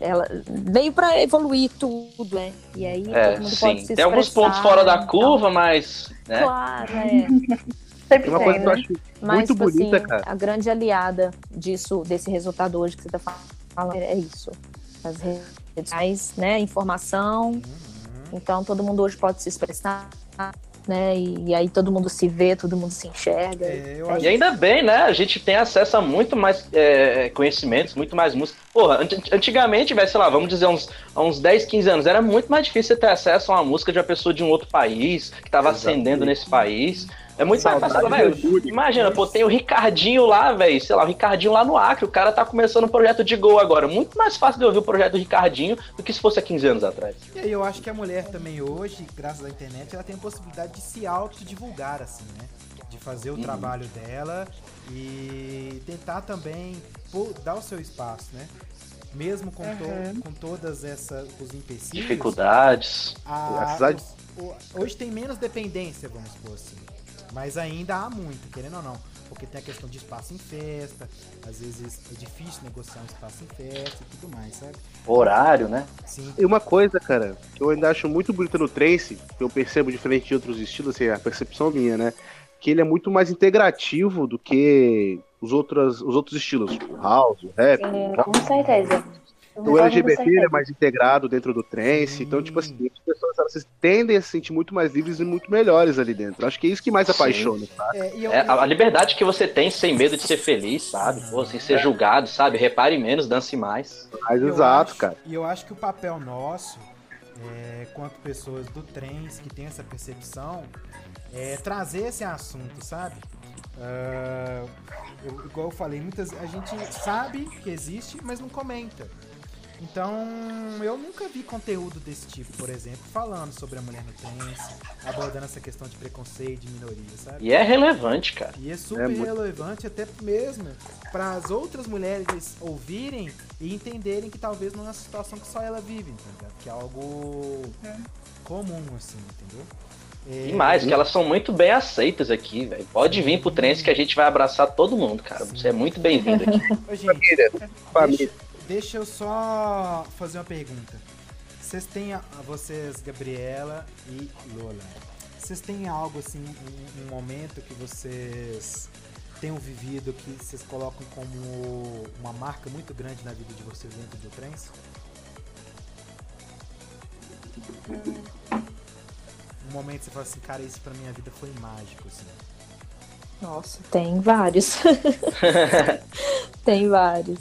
Ela veio pra evoluir tudo, né? E aí É, todo mundo pode sim. se Tem alguns pontos fora da então. curva, mas. Né? Claro, é. Sempre Uma tem, coisa que eu né? acho Mas, muito tipo bonita, assim, cara. a grande aliada disso, desse resultado hoje que você tá falando, é isso. As redes sociais, né? Informação. Uhum. Então todo mundo hoje pode se expressar, né? E, e aí todo mundo se vê, todo mundo se enxerga. É, eu acho E ainda bem, né? A gente tem acesso a muito mais é, conhecimentos, muito mais música. Porra, ant- antigamente, velho, sei lá, vamos dizer, uns, há uns 10, 15 anos, era muito mais difícil você ter acesso a uma música de uma pessoa de um outro país, que tava Exatamente. ascendendo nesse país. É muito mais fácil, velho. Imagina, pô, tem o Ricardinho lá, velho, sei lá, o Ricardinho lá no Acre, o cara tá começando um projeto de gol agora. Muito mais fácil de ouvir o projeto do Ricardinho do que se fosse há 15 anos atrás. E aí eu acho que a mulher também hoje, graças à internet, ela tem a possibilidade de se autodivulgar, assim, né? De fazer o Uhum. trabalho dela e tentar também dar o seu espaço, né? Mesmo com, to- Uhum. com todas essas os empecilhos, Dificuldades. a- Apesar de- os, o- hoje tem menos dependência, vamos supor assim. Mas ainda há muito, querendo ou não. Porque tem a questão de espaço em festa, às vezes é difícil negociar um espaço em festa e tudo mais, sabe? Horário, né? Sim. E uma coisa, cara, que eu ainda acho muito bonita no trance, que eu percebo diferente de outros estilos, assim, é a percepção minha, né? Que ele é muito mais integrativo do que os outros, os outros estilos, o house, o rap. Sim, com certeza. O LGBT é certeza. mais integrado dentro do trance, então, tipo assim, Sim. as pessoas elas tendem a se sentir muito mais livres e muito melhores ali dentro. Acho que é isso que mais apaixona, sabe? É, eu, É a a liberdade que você tem sem medo de ser feliz, sabe? Pô, sem ser julgado, sabe? Repare menos, dance mais. Mais eu exato, acho- cara. E eu acho que o papel nosso, é, quanto pessoas do trens que tem essa percepção, é trazer esse assunto, sabe? Ah, eu- igual eu falei, muitas a gente sabe que existe, mas não comenta. Então, eu nunca vi conteúdo desse tipo, por exemplo, falando sobre a mulher no trens, abordando essa questão de preconceito, de minoria, sabe? E é relevante, cara. E é super É muito- relevante até mesmo para as outras mulheres ouvirem e entenderem que talvez não é uma situação que só ela vive, entendeu? Que é algo comum, assim, entendeu? É, E mais, que elas são muito bem aceitas aqui, velho. Pode vir pro trance que a gente vai abraçar todo mundo, cara. Você é muito bem-vindo aqui. Ô, gente, Família. deixa, deixa eu só fazer uma pergunta. Vocês têm, a- vocês, Gabriela e Lola, vocês têm algo assim, um, um momento que vocês tenham vivido que vocês colocam como uma marca muito grande na vida de vocês dentro do trens? Um momento que você fala assim, cara, isso pra minha vida foi mágico, assim. Nossa, tem vários. tem vários.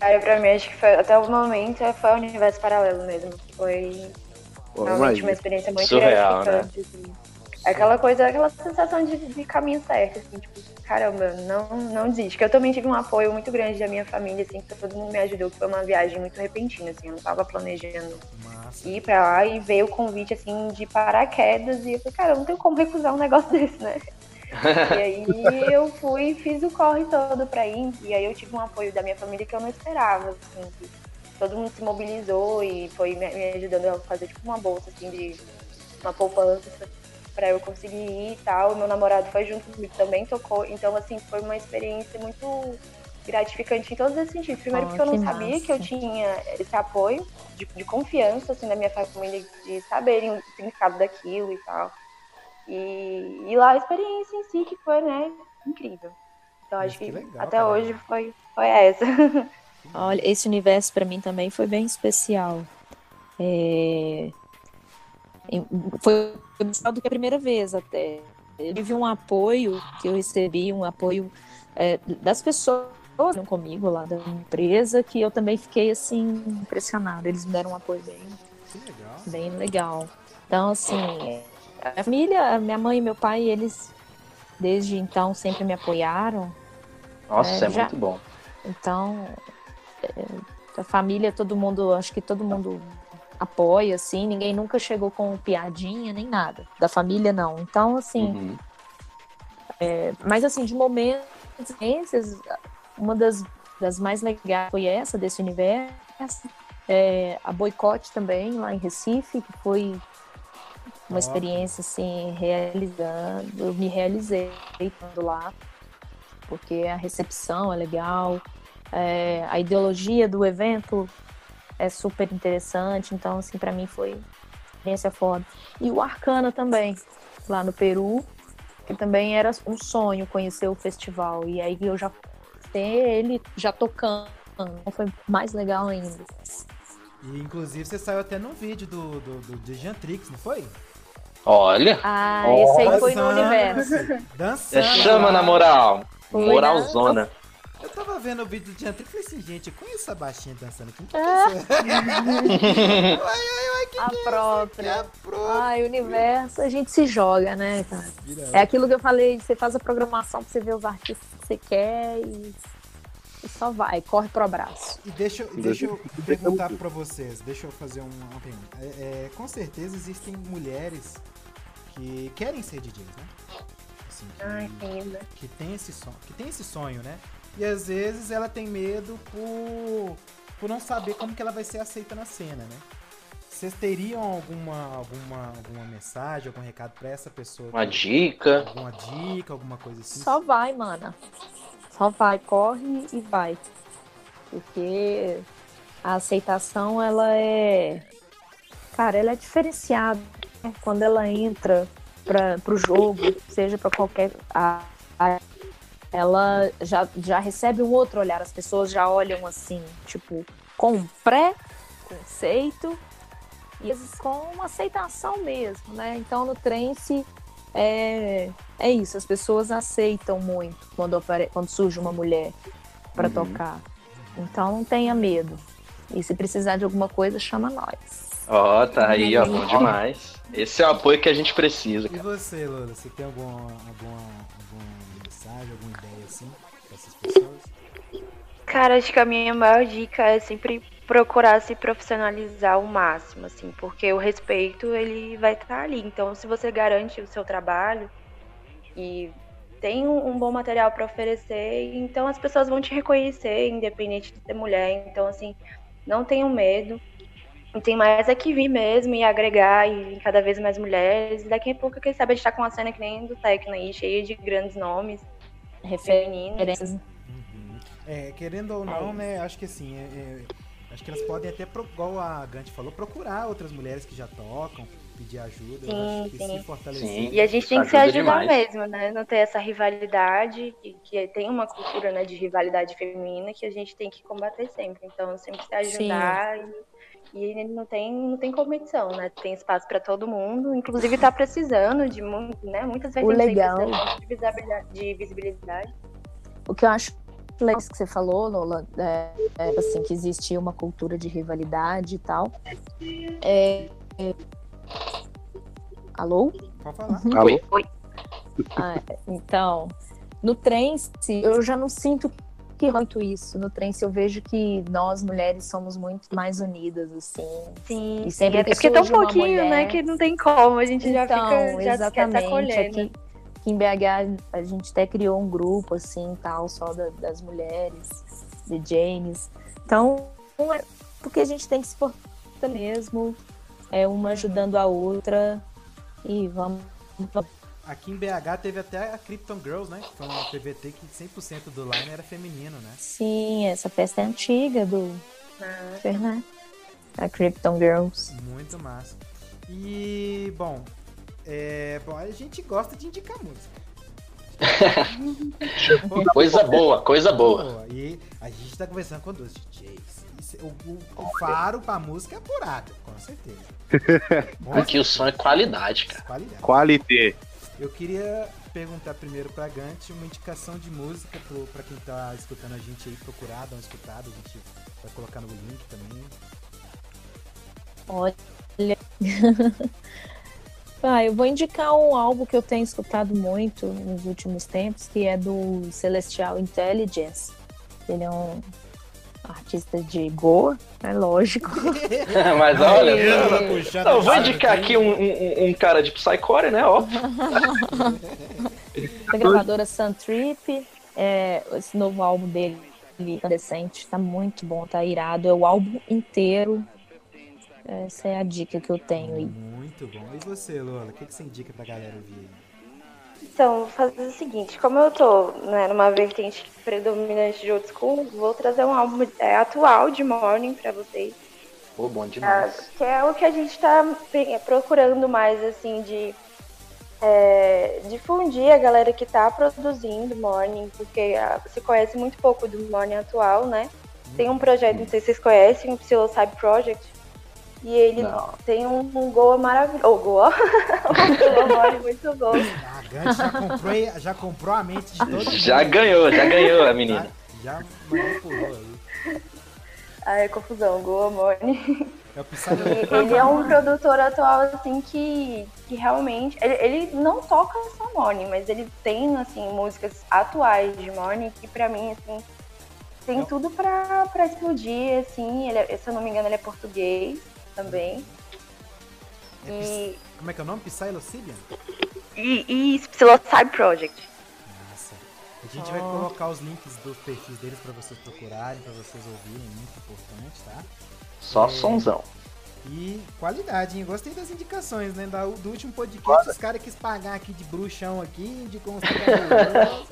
Cara, pra mim, acho que foi, até o momento foi o universo paralelo mesmo. Foi Pô, realmente uma experiência muito Surreal, gratificante. assim. Aquela coisa, aquela sensação de, de caminho certo, assim, tipo, caramba, não, não desiste. Que eu também tive um apoio muito grande da minha família, assim, que todo mundo me ajudou, que foi uma viagem muito repentina, assim, eu não tava planejando Massa. ir pra lá e veio o convite, assim, de paraquedas, e eu falei, cara, eu não tenho como recusar um negócio desse, né? E aí eu fui e fiz o corre todo pra ir, e aí eu tive um apoio da minha família que eu não esperava, assim, que todo mundo se mobilizou e foi me, ajudando a fazer, tipo, uma bolsa, assim, de uma poupança pra eu conseguir ir e tal. Meu namorado foi junto comigo também, tocou, então, assim, foi uma experiência muito gratificante em todos esses sentidos. Primeiro Oh, porque eu não sabia que eu tinha esse apoio de, de confiança, assim, da minha família, de saberem o significado daquilo e tal. E, e lá a experiência em si que foi, né, incrível. Então Mas acho que que, legal, até cara. hoje foi, foi essa. Olha, esse universo pra mim também foi bem especial. É, Foi especial do que a primeira vez até. Eu tive um apoio que eu recebi, um apoio é, das pessoas comigo lá da empresa, que eu também fiquei assim impressionada. Eles me deram um apoio bem, Que legal. bem legal. Então, assim, a família, minha mãe e meu pai, eles desde então sempre me apoiaram. Nossa, É, é, já- muito bom. Então, é, a família, todo mundo, acho que todo mundo apoia, assim, ninguém nunca chegou com piadinha nem nada. Da família, não. Então, assim, Uhum. mas assim, de momentos, uma das, das mais legais foi essa, desse universo. É, a boicote também, lá em Recife, que foi uma experiência, assim, realizando, eu me realizei estando lá, porque a recepção é legal, é, a ideologia do evento é super interessante, então, assim, para mim foi uma experiência foda. E o Arcana também, lá no Peru, que também era um sonho conhecer o festival, e aí eu já ter ele já tocando, então foi mais legal ainda. E inclusive você saiu até num vídeo do, do, do de Jantrix, não foi? Olha, Ah, esse aí foi no Dançando, universo. é Dançando. chama lá. na moral. Foi, Moralzona. Eu tava vendo o vídeo do Jantrix e falei assim, gente, eu conheço essa baixinha dançando aqui. Ah. Não A é própria. pro... Ai, universo, a gente se joga, né, cara? É aquilo que eu falei, você faz a programação pra você ver os artistas que você quer e, e só vai, corre pro abraço. E deixa, eu- deixa eu perguntar pra vocês, deixa eu fazer um- uma pergunta. É, é, com certeza existem mulheres que querem ser DJs, né? Assim, que, Ai, que lindo. que tem esse sonho, que tem esse sonho, né? E às vezes ela tem medo por, por não saber como que ela vai ser aceita na cena, né? vocês teriam alguma, alguma, alguma mensagem, algum recado pra essa pessoa? Uma dica. Alguma dica, alguma coisa assim? Só vai, mana. Só vai, corre e vai. Porque a aceitação, ela é. Cara, ela é diferenciada. né? Quando ela entra para o jogo, seja para qualquer. A, a- ela já, já recebe um outro olhar. As pessoas já olham assim, tipo, com um pré-conceito e com uma aceitação mesmo, né? Então no trance é, é isso, as pessoas aceitam muito quando, apare... quando surge uma mulher para Uhum. tocar. Então não tenha medo. E se precisar de alguma coisa, chama nós. Ó, tá aí, ó, bom demais. Esse é o apoio que a gente precisa, E cara. você, Lula, você tem alguma, alguma, alguma mensagem, alguma ideia assim pra essas pessoas? Cara, acho que a minha maior dica é sempre procurar se profissionalizar ao máximo, assim, porque o respeito ele vai estar ali. Então, se você garante o seu trabalho e tem um, um bom material para oferecer, então as pessoas vão te reconhecer, independente de ser mulher. Então, assim, não tenham medo. E tem mais é que vir mesmo e agregar e vir cada vez mais mulheres. E daqui a pouco, quem sabe, a gente tá com uma cena que nem do Tecno aí, cheia de grandes nomes. Referências. Uhum. É, querendo ou não, né, acho que assim, é- é- acho que elas podem até, pro- igual a Gante falou, procurar outras mulheres que já tocam, pedir ajuda, eu Sim, acho que sim. se fortalecer. Sim. E a gente tem que se Ajuda ajudar demais. mesmo, né? Não ter essa rivalidade, que, tem uma cultura né, de rivalidade feminina que a gente tem que combater sempre. Então, sempre se ajudar e, e não, tem, não tem competição, né? Tem espaço para todo mundo, inclusive tá precisando de muito, né? Muitas vezes O a gente legal. de visibilidade, de visibilidade. O que eu acho legal que você falou, Lola, é, é, assim, que existe uma cultura de rivalidade e tal. É, é- Alô? Pode falar. Alô? Ah, então, no trance, eu já não sinto que muito isso. No trance, eu vejo que nós, mulheres, somos muito mais unidas, assim. Sim, E sempre é que porque é tão pouquinho, né? mulher- Que não tem como, a gente já então, fica, já quer exatamente. tá colhendo. Aqui, aqui em BH, a gente até criou um grupo, assim, tal, só da- das mulheres, de James. Então, é porque a gente tem que se portar mesmo, é uma ajudando a outra e vamos. Aqui em BH teve até a Krypton Girls, né? Que foi uma PVT que 100% do line era feminino, né? Sim, essa festa é antiga do Ah, Fernando. A Krypton Girls. Muito massa. E, bom, é, bom, a gente gosta de indicar música. Coisa boa, coisa boa. E a gente tá conversando com dois DJs. O, o, o faro pra música é apurado, com certeza. Com Aqui o som é qualidade, cara. Qualidade. Eu queria perguntar primeiro pra Gant uma indicação de música pro, pra quem tá escutando a gente aí, procurar, dar uma escutada, a gente vai colocar no link também. Olha. ah, eu vou indicar um álbum que eu tenho escutado muito nos últimos tempos, que é do Celestial Intelligence. Ele é um artista de Goa, é lógico. Mas olha, Aê. não, Ela puxando eu vou a indicar aqui um, um- um cara de Psycore, né? Ó. da gravadora Sun Trip. É, esse novo álbum dele, Incandescente, tá muito bom, tá irado. É o álbum inteiro. Essa é a dica que eu tenho aí. Muito bom. E você, Lola, o que, que você indica pra galera ouvir aí? Então, vou fazer o seguinte, como eu tô né, numa vertente predominante de old school, vou trazer um álbum é, atual de Morning pra vocês. Pô, bom tá? demais. que é o que a gente tá procurando mais, assim, de é, difundir a galera que tá produzindo Morning, porque ah, se conhece muito pouco do Morning atual, né? Tem um projeto, não sei se vocês conhecem, o Psilocybin Project, e ele Não. tem um, um Goa maravilhoso. Oh, Goa! um Morning muito bom. A Gant já comprou, já comprou a mente de todo mundo. Já ganhou, já ganhou a Já, menina. já manipulou aí. Ah, é confusão, Goa Morning. É ele é um produtor atual, assim, que, que realmente. Ele, ele não toca só Morning, mas ele tem, assim, músicas atuais de Morning que pra mim, assim, tem tudo pra, pra explodir, assim. Ele é- se eu não me engano, ele é português também. É E, Como é que é o nome? Psilocybin? e, e Psilocybin Project. Massa. A gente vai colocar os links dos perfis deles pra vocês procurarem, pra vocês ouvirem, é muito importante, tá? Só sonzão. E qualidade, hein? Gostei das indicações, né? Da- Do, último podcast, os caras quis pagar aqui de bruxão aqui, indicou uns caras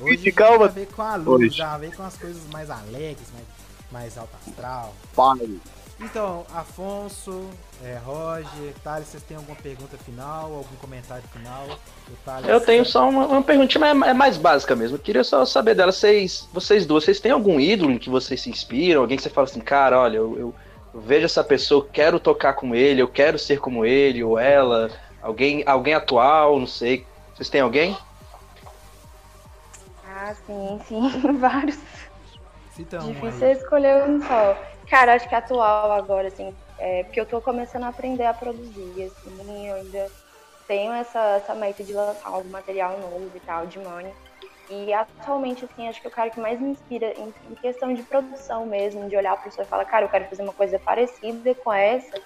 Hoje E calma, já veio com a luz, hoje. já veio com as coisas mais alegres, mais, mais alto astral. Pai. Então, Afonso, é, Roger, Thales, vocês têm alguma pergunta final, algum comentário final? Thales- Eu tenho só uma, uma perguntinha mas é mais básica mesmo. Eu queria só saber dela. Vocês, vocês duas, vocês têm algum ídolo em que vocês se inspiram? Alguém que você fala assim, cara, olha, eu, eu- vejo essa pessoa, quero tocar com ele, eu quero ser como ele ou ela. Alguém, alguém atual, não sei. Vocês têm alguém? Ah, sim, sim, vários. Um Difícil é aí. escolher um só. Cara, acho que atual agora, assim, é porque eu tô começando a aprender a produzir, assim, eu ainda tenho essa, essa meta de lançar algum material novo e tal, de money. E atualmente, assim, acho que o cara que mais me inspira em, em questão de produção mesmo, de olhar pra pessoa e falar, cara, eu quero fazer uma coisa parecida com essa,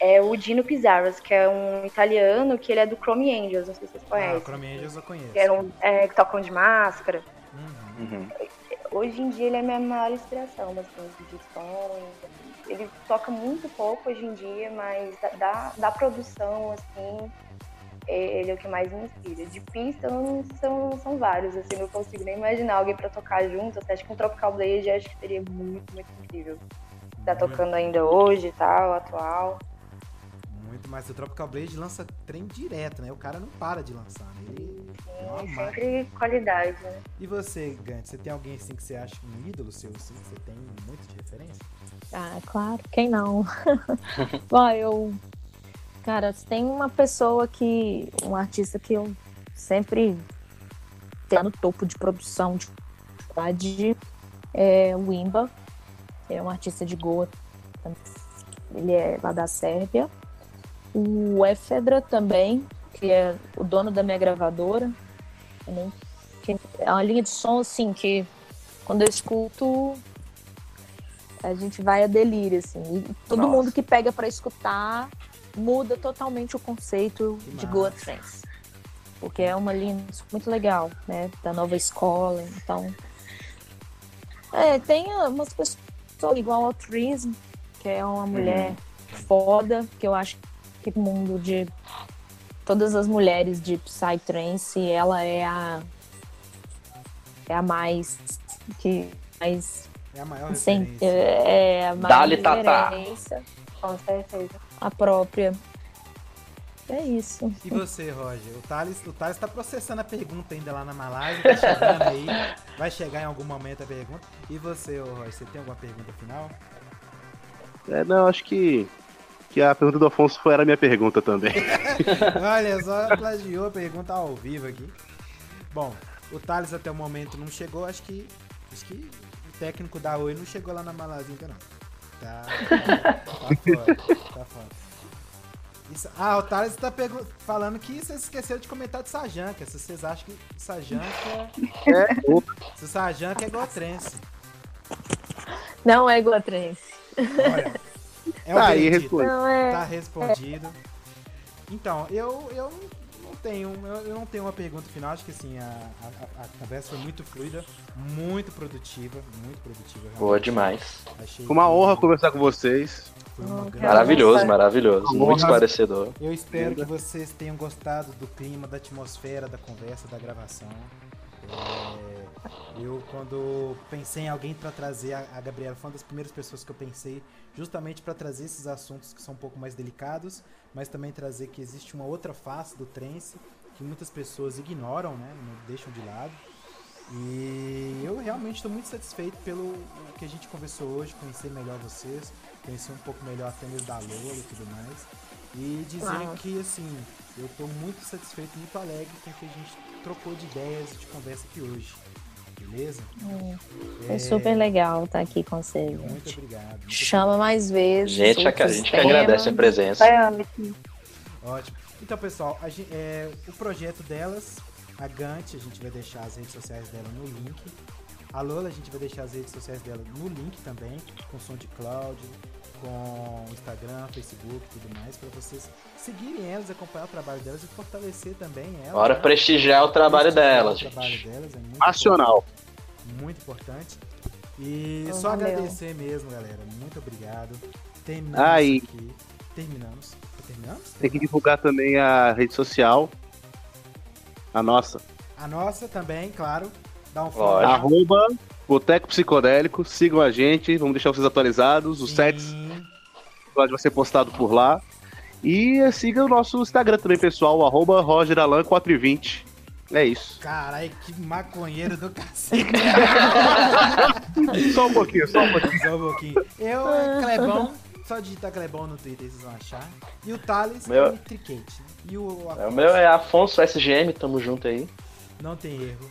é o Dino Pizarros, que é um italiano que ele é do Chrome Angels, não sei se vocês Ah, o conhecem. Chrome Angels eu conheço. que, é, que tocam de máscara. Uhum. Hoje em dia ele é a minha maior inspiração, assim, de som. Ele toca muito pouco hoje em dia, mas da, da, produção, assim, é- ele é o que mais me inspira. De pista não são, são vários, assim, não consigo nem imaginar alguém pra tocar junto. Assim, acho que um Tropical Blade acho que seria muito, muito incrível. Tá tocando ainda hoje e tal, atual. Muito, mas o Tropical Blade lança trem direto, né? O cara não para de lançar, né? Ele é sempre qualidade, né? E você, Gant, você tem alguém assim que você acha um ídolo seu, assim, que você tem muito de referência? Ah, claro, quem não? Bom, eu. Cara, tem uma pessoa que. Um artista que eu sempre tenho no topo de produção de qualidade é o Imba. É um artista de Goa. Ele é lá da Sérvia. O Efedra também, que é o dono da minha gravadora. também, que É uma linha de som assim que quando eu escuto a gente vai a delírio, assim. E todo Nossa. mundo que pega pra escutar muda totalmente o conceito Que de. Goa Trance. Porque é uma linha muito legal, né? Da nova escola, então... É, tem umas pessoas igual ao Trism, que é uma mulher foda, que eu acho o mundo de todas as mulheres de Psytrance, ela é a é a mais que mais É a maior sem, referência. é a mais Dali, Tatá. referência, Com certeza. a própria. É isso. E você, Roger? O Thales, o Thales tá processando a pergunta ainda lá na Malásia, tá chegando aí. Vai chegar em algum momento a pergunta. E você, ô Roger, você tem alguma pergunta final? É, não, acho que, que a pergunta do Afonso foi, era a minha pergunta também. Olha só, plagiou a pergunta ao vivo aqui. Bom, o Thales até o momento não chegou, acho que. Acho que o técnico da Oi não chegou lá na Malásia ainda não. Tá, tá fora. Tá fora. Isso- ah, o Thales tá falando que você esqueceu de comentar de Sajanka. Se vocês acham que Sajanka. É, Se Sajanka é igual a Trance. Não é Guatrense. Olha. É Tá aí, responde. Não é. Tá respondido. Então, eu, eu não tenho, eu, eu não tenho uma pergunta final. Acho que assim, a, a, a conversa foi muito fluida, muito produtiva, muito produtiva. realmente. Boa demais. Achei Foi uma honra conversar com vocês. Foi uma Oh, grande- Maravilhoso, maravilhoso. Muito Honra. esclarecedor. Eu espero que vocês tenham gostado do clima, da atmosfera, da conversa, da gravação. É, eu, quando pensei em alguém para trazer a, a Gabriela, foi uma das primeiras pessoas que eu pensei, justamente para trazer esses assuntos que são um pouco mais delicados, mas também trazer que existe uma outra face do trance que muitas pessoas ignoram, né, deixam de lado. E eu realmente estou muito satisfeito pelo o que a gente conversou hoje, conhecer melhor vocês, conhecer um pouco melhor até mesmo da Lola e tudo mais. E dizer Uau. que, assim, eu estou muito satisfeito, muito alegre com o que a gente trocou de ideias e de conversa aqui hoje. Beleza? É super legal estar aqui com vocês. Muito gente. obrigado. muito Chama mais vezes. Gente, a, a gente que agradece a presença. Ótimo. Então, pessoal, a gen- é, o projeto delas, a Gant, a gente vai deixar as redes sociais dela no link. A Lola, a gente vai deixar as redes sociais dela no link também, com som de cloud, com Instagram, Facebook e tudo mais, para vocês seguirem elas, acompanhar o trabalho delas e fortalecer também elas. Bora né? prestigiar o trabalho delas, O trabalho gente. delas é muito Nacional. muito importante. E Oh, só valeu. agradecer mesmo, galera. Muito obrigado. Terminamos Aí. aqui. terminamos. Terminamos? Tem que divulgar também a rede social. A nossa. A nossa também, claro. Dá um follow. Arroba Boteco Psicodélico. Sigam a gente. Vamos deixar vocês atualizados. Os sets Sim. vai ser postado por lá. E siga o nosso Instagram também, pessoal. Arroba RogerAlan420. É isso. Caralho, que maconheiro do cacete. Só um pouquinho, só um pouquinho. Só um pouquinho. Eu, Clebão, só digitar Clebão no Twitter, vocês vão achar. E o Thales Meu- é o Tricate. né? E o, É, Afonso, o meu é Afonso SGM, tamo junto aí. não tem erro.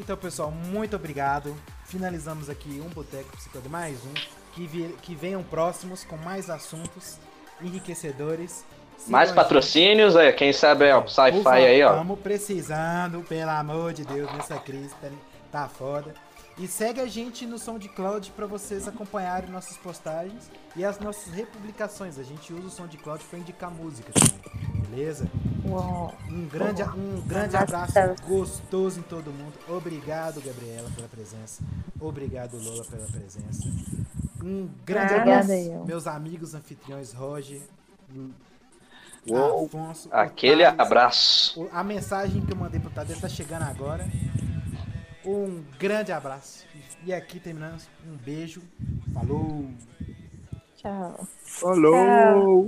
Então, pessoal, muito obrigado. Finalizamos aqui um Boteco Psicodélico, mais um. Que, vi- que venham próximos com mais assuntos enriquecedores. Mais patrocínios, aí, quem sabe é sci-fi aí, ó. Estamos precisando, pelo amor de Deus, nessa crise tá, tá foda. E segue a gente no SoundCloud para vocês acompanharem nossas postagens e as nossas republicações. A gente usa o SoundCloud para indicar música também, beleza? Uau. Um grande, um grande abraço gostoso em todo mundo. Obrigado, Gabriela, pela presença. Obrigado, Lola, pela presença. Um grande Obrigada, abraço, eu. meus amigos anfitriões Roger, Uou, Afonso. Aquele Otávio, abraço. o- A mensagem que eu mandei pro Tadeu tá chegando agora. Um grande abraço. E aqui terminamos. Um beijo. Falou. Tchau. Falou!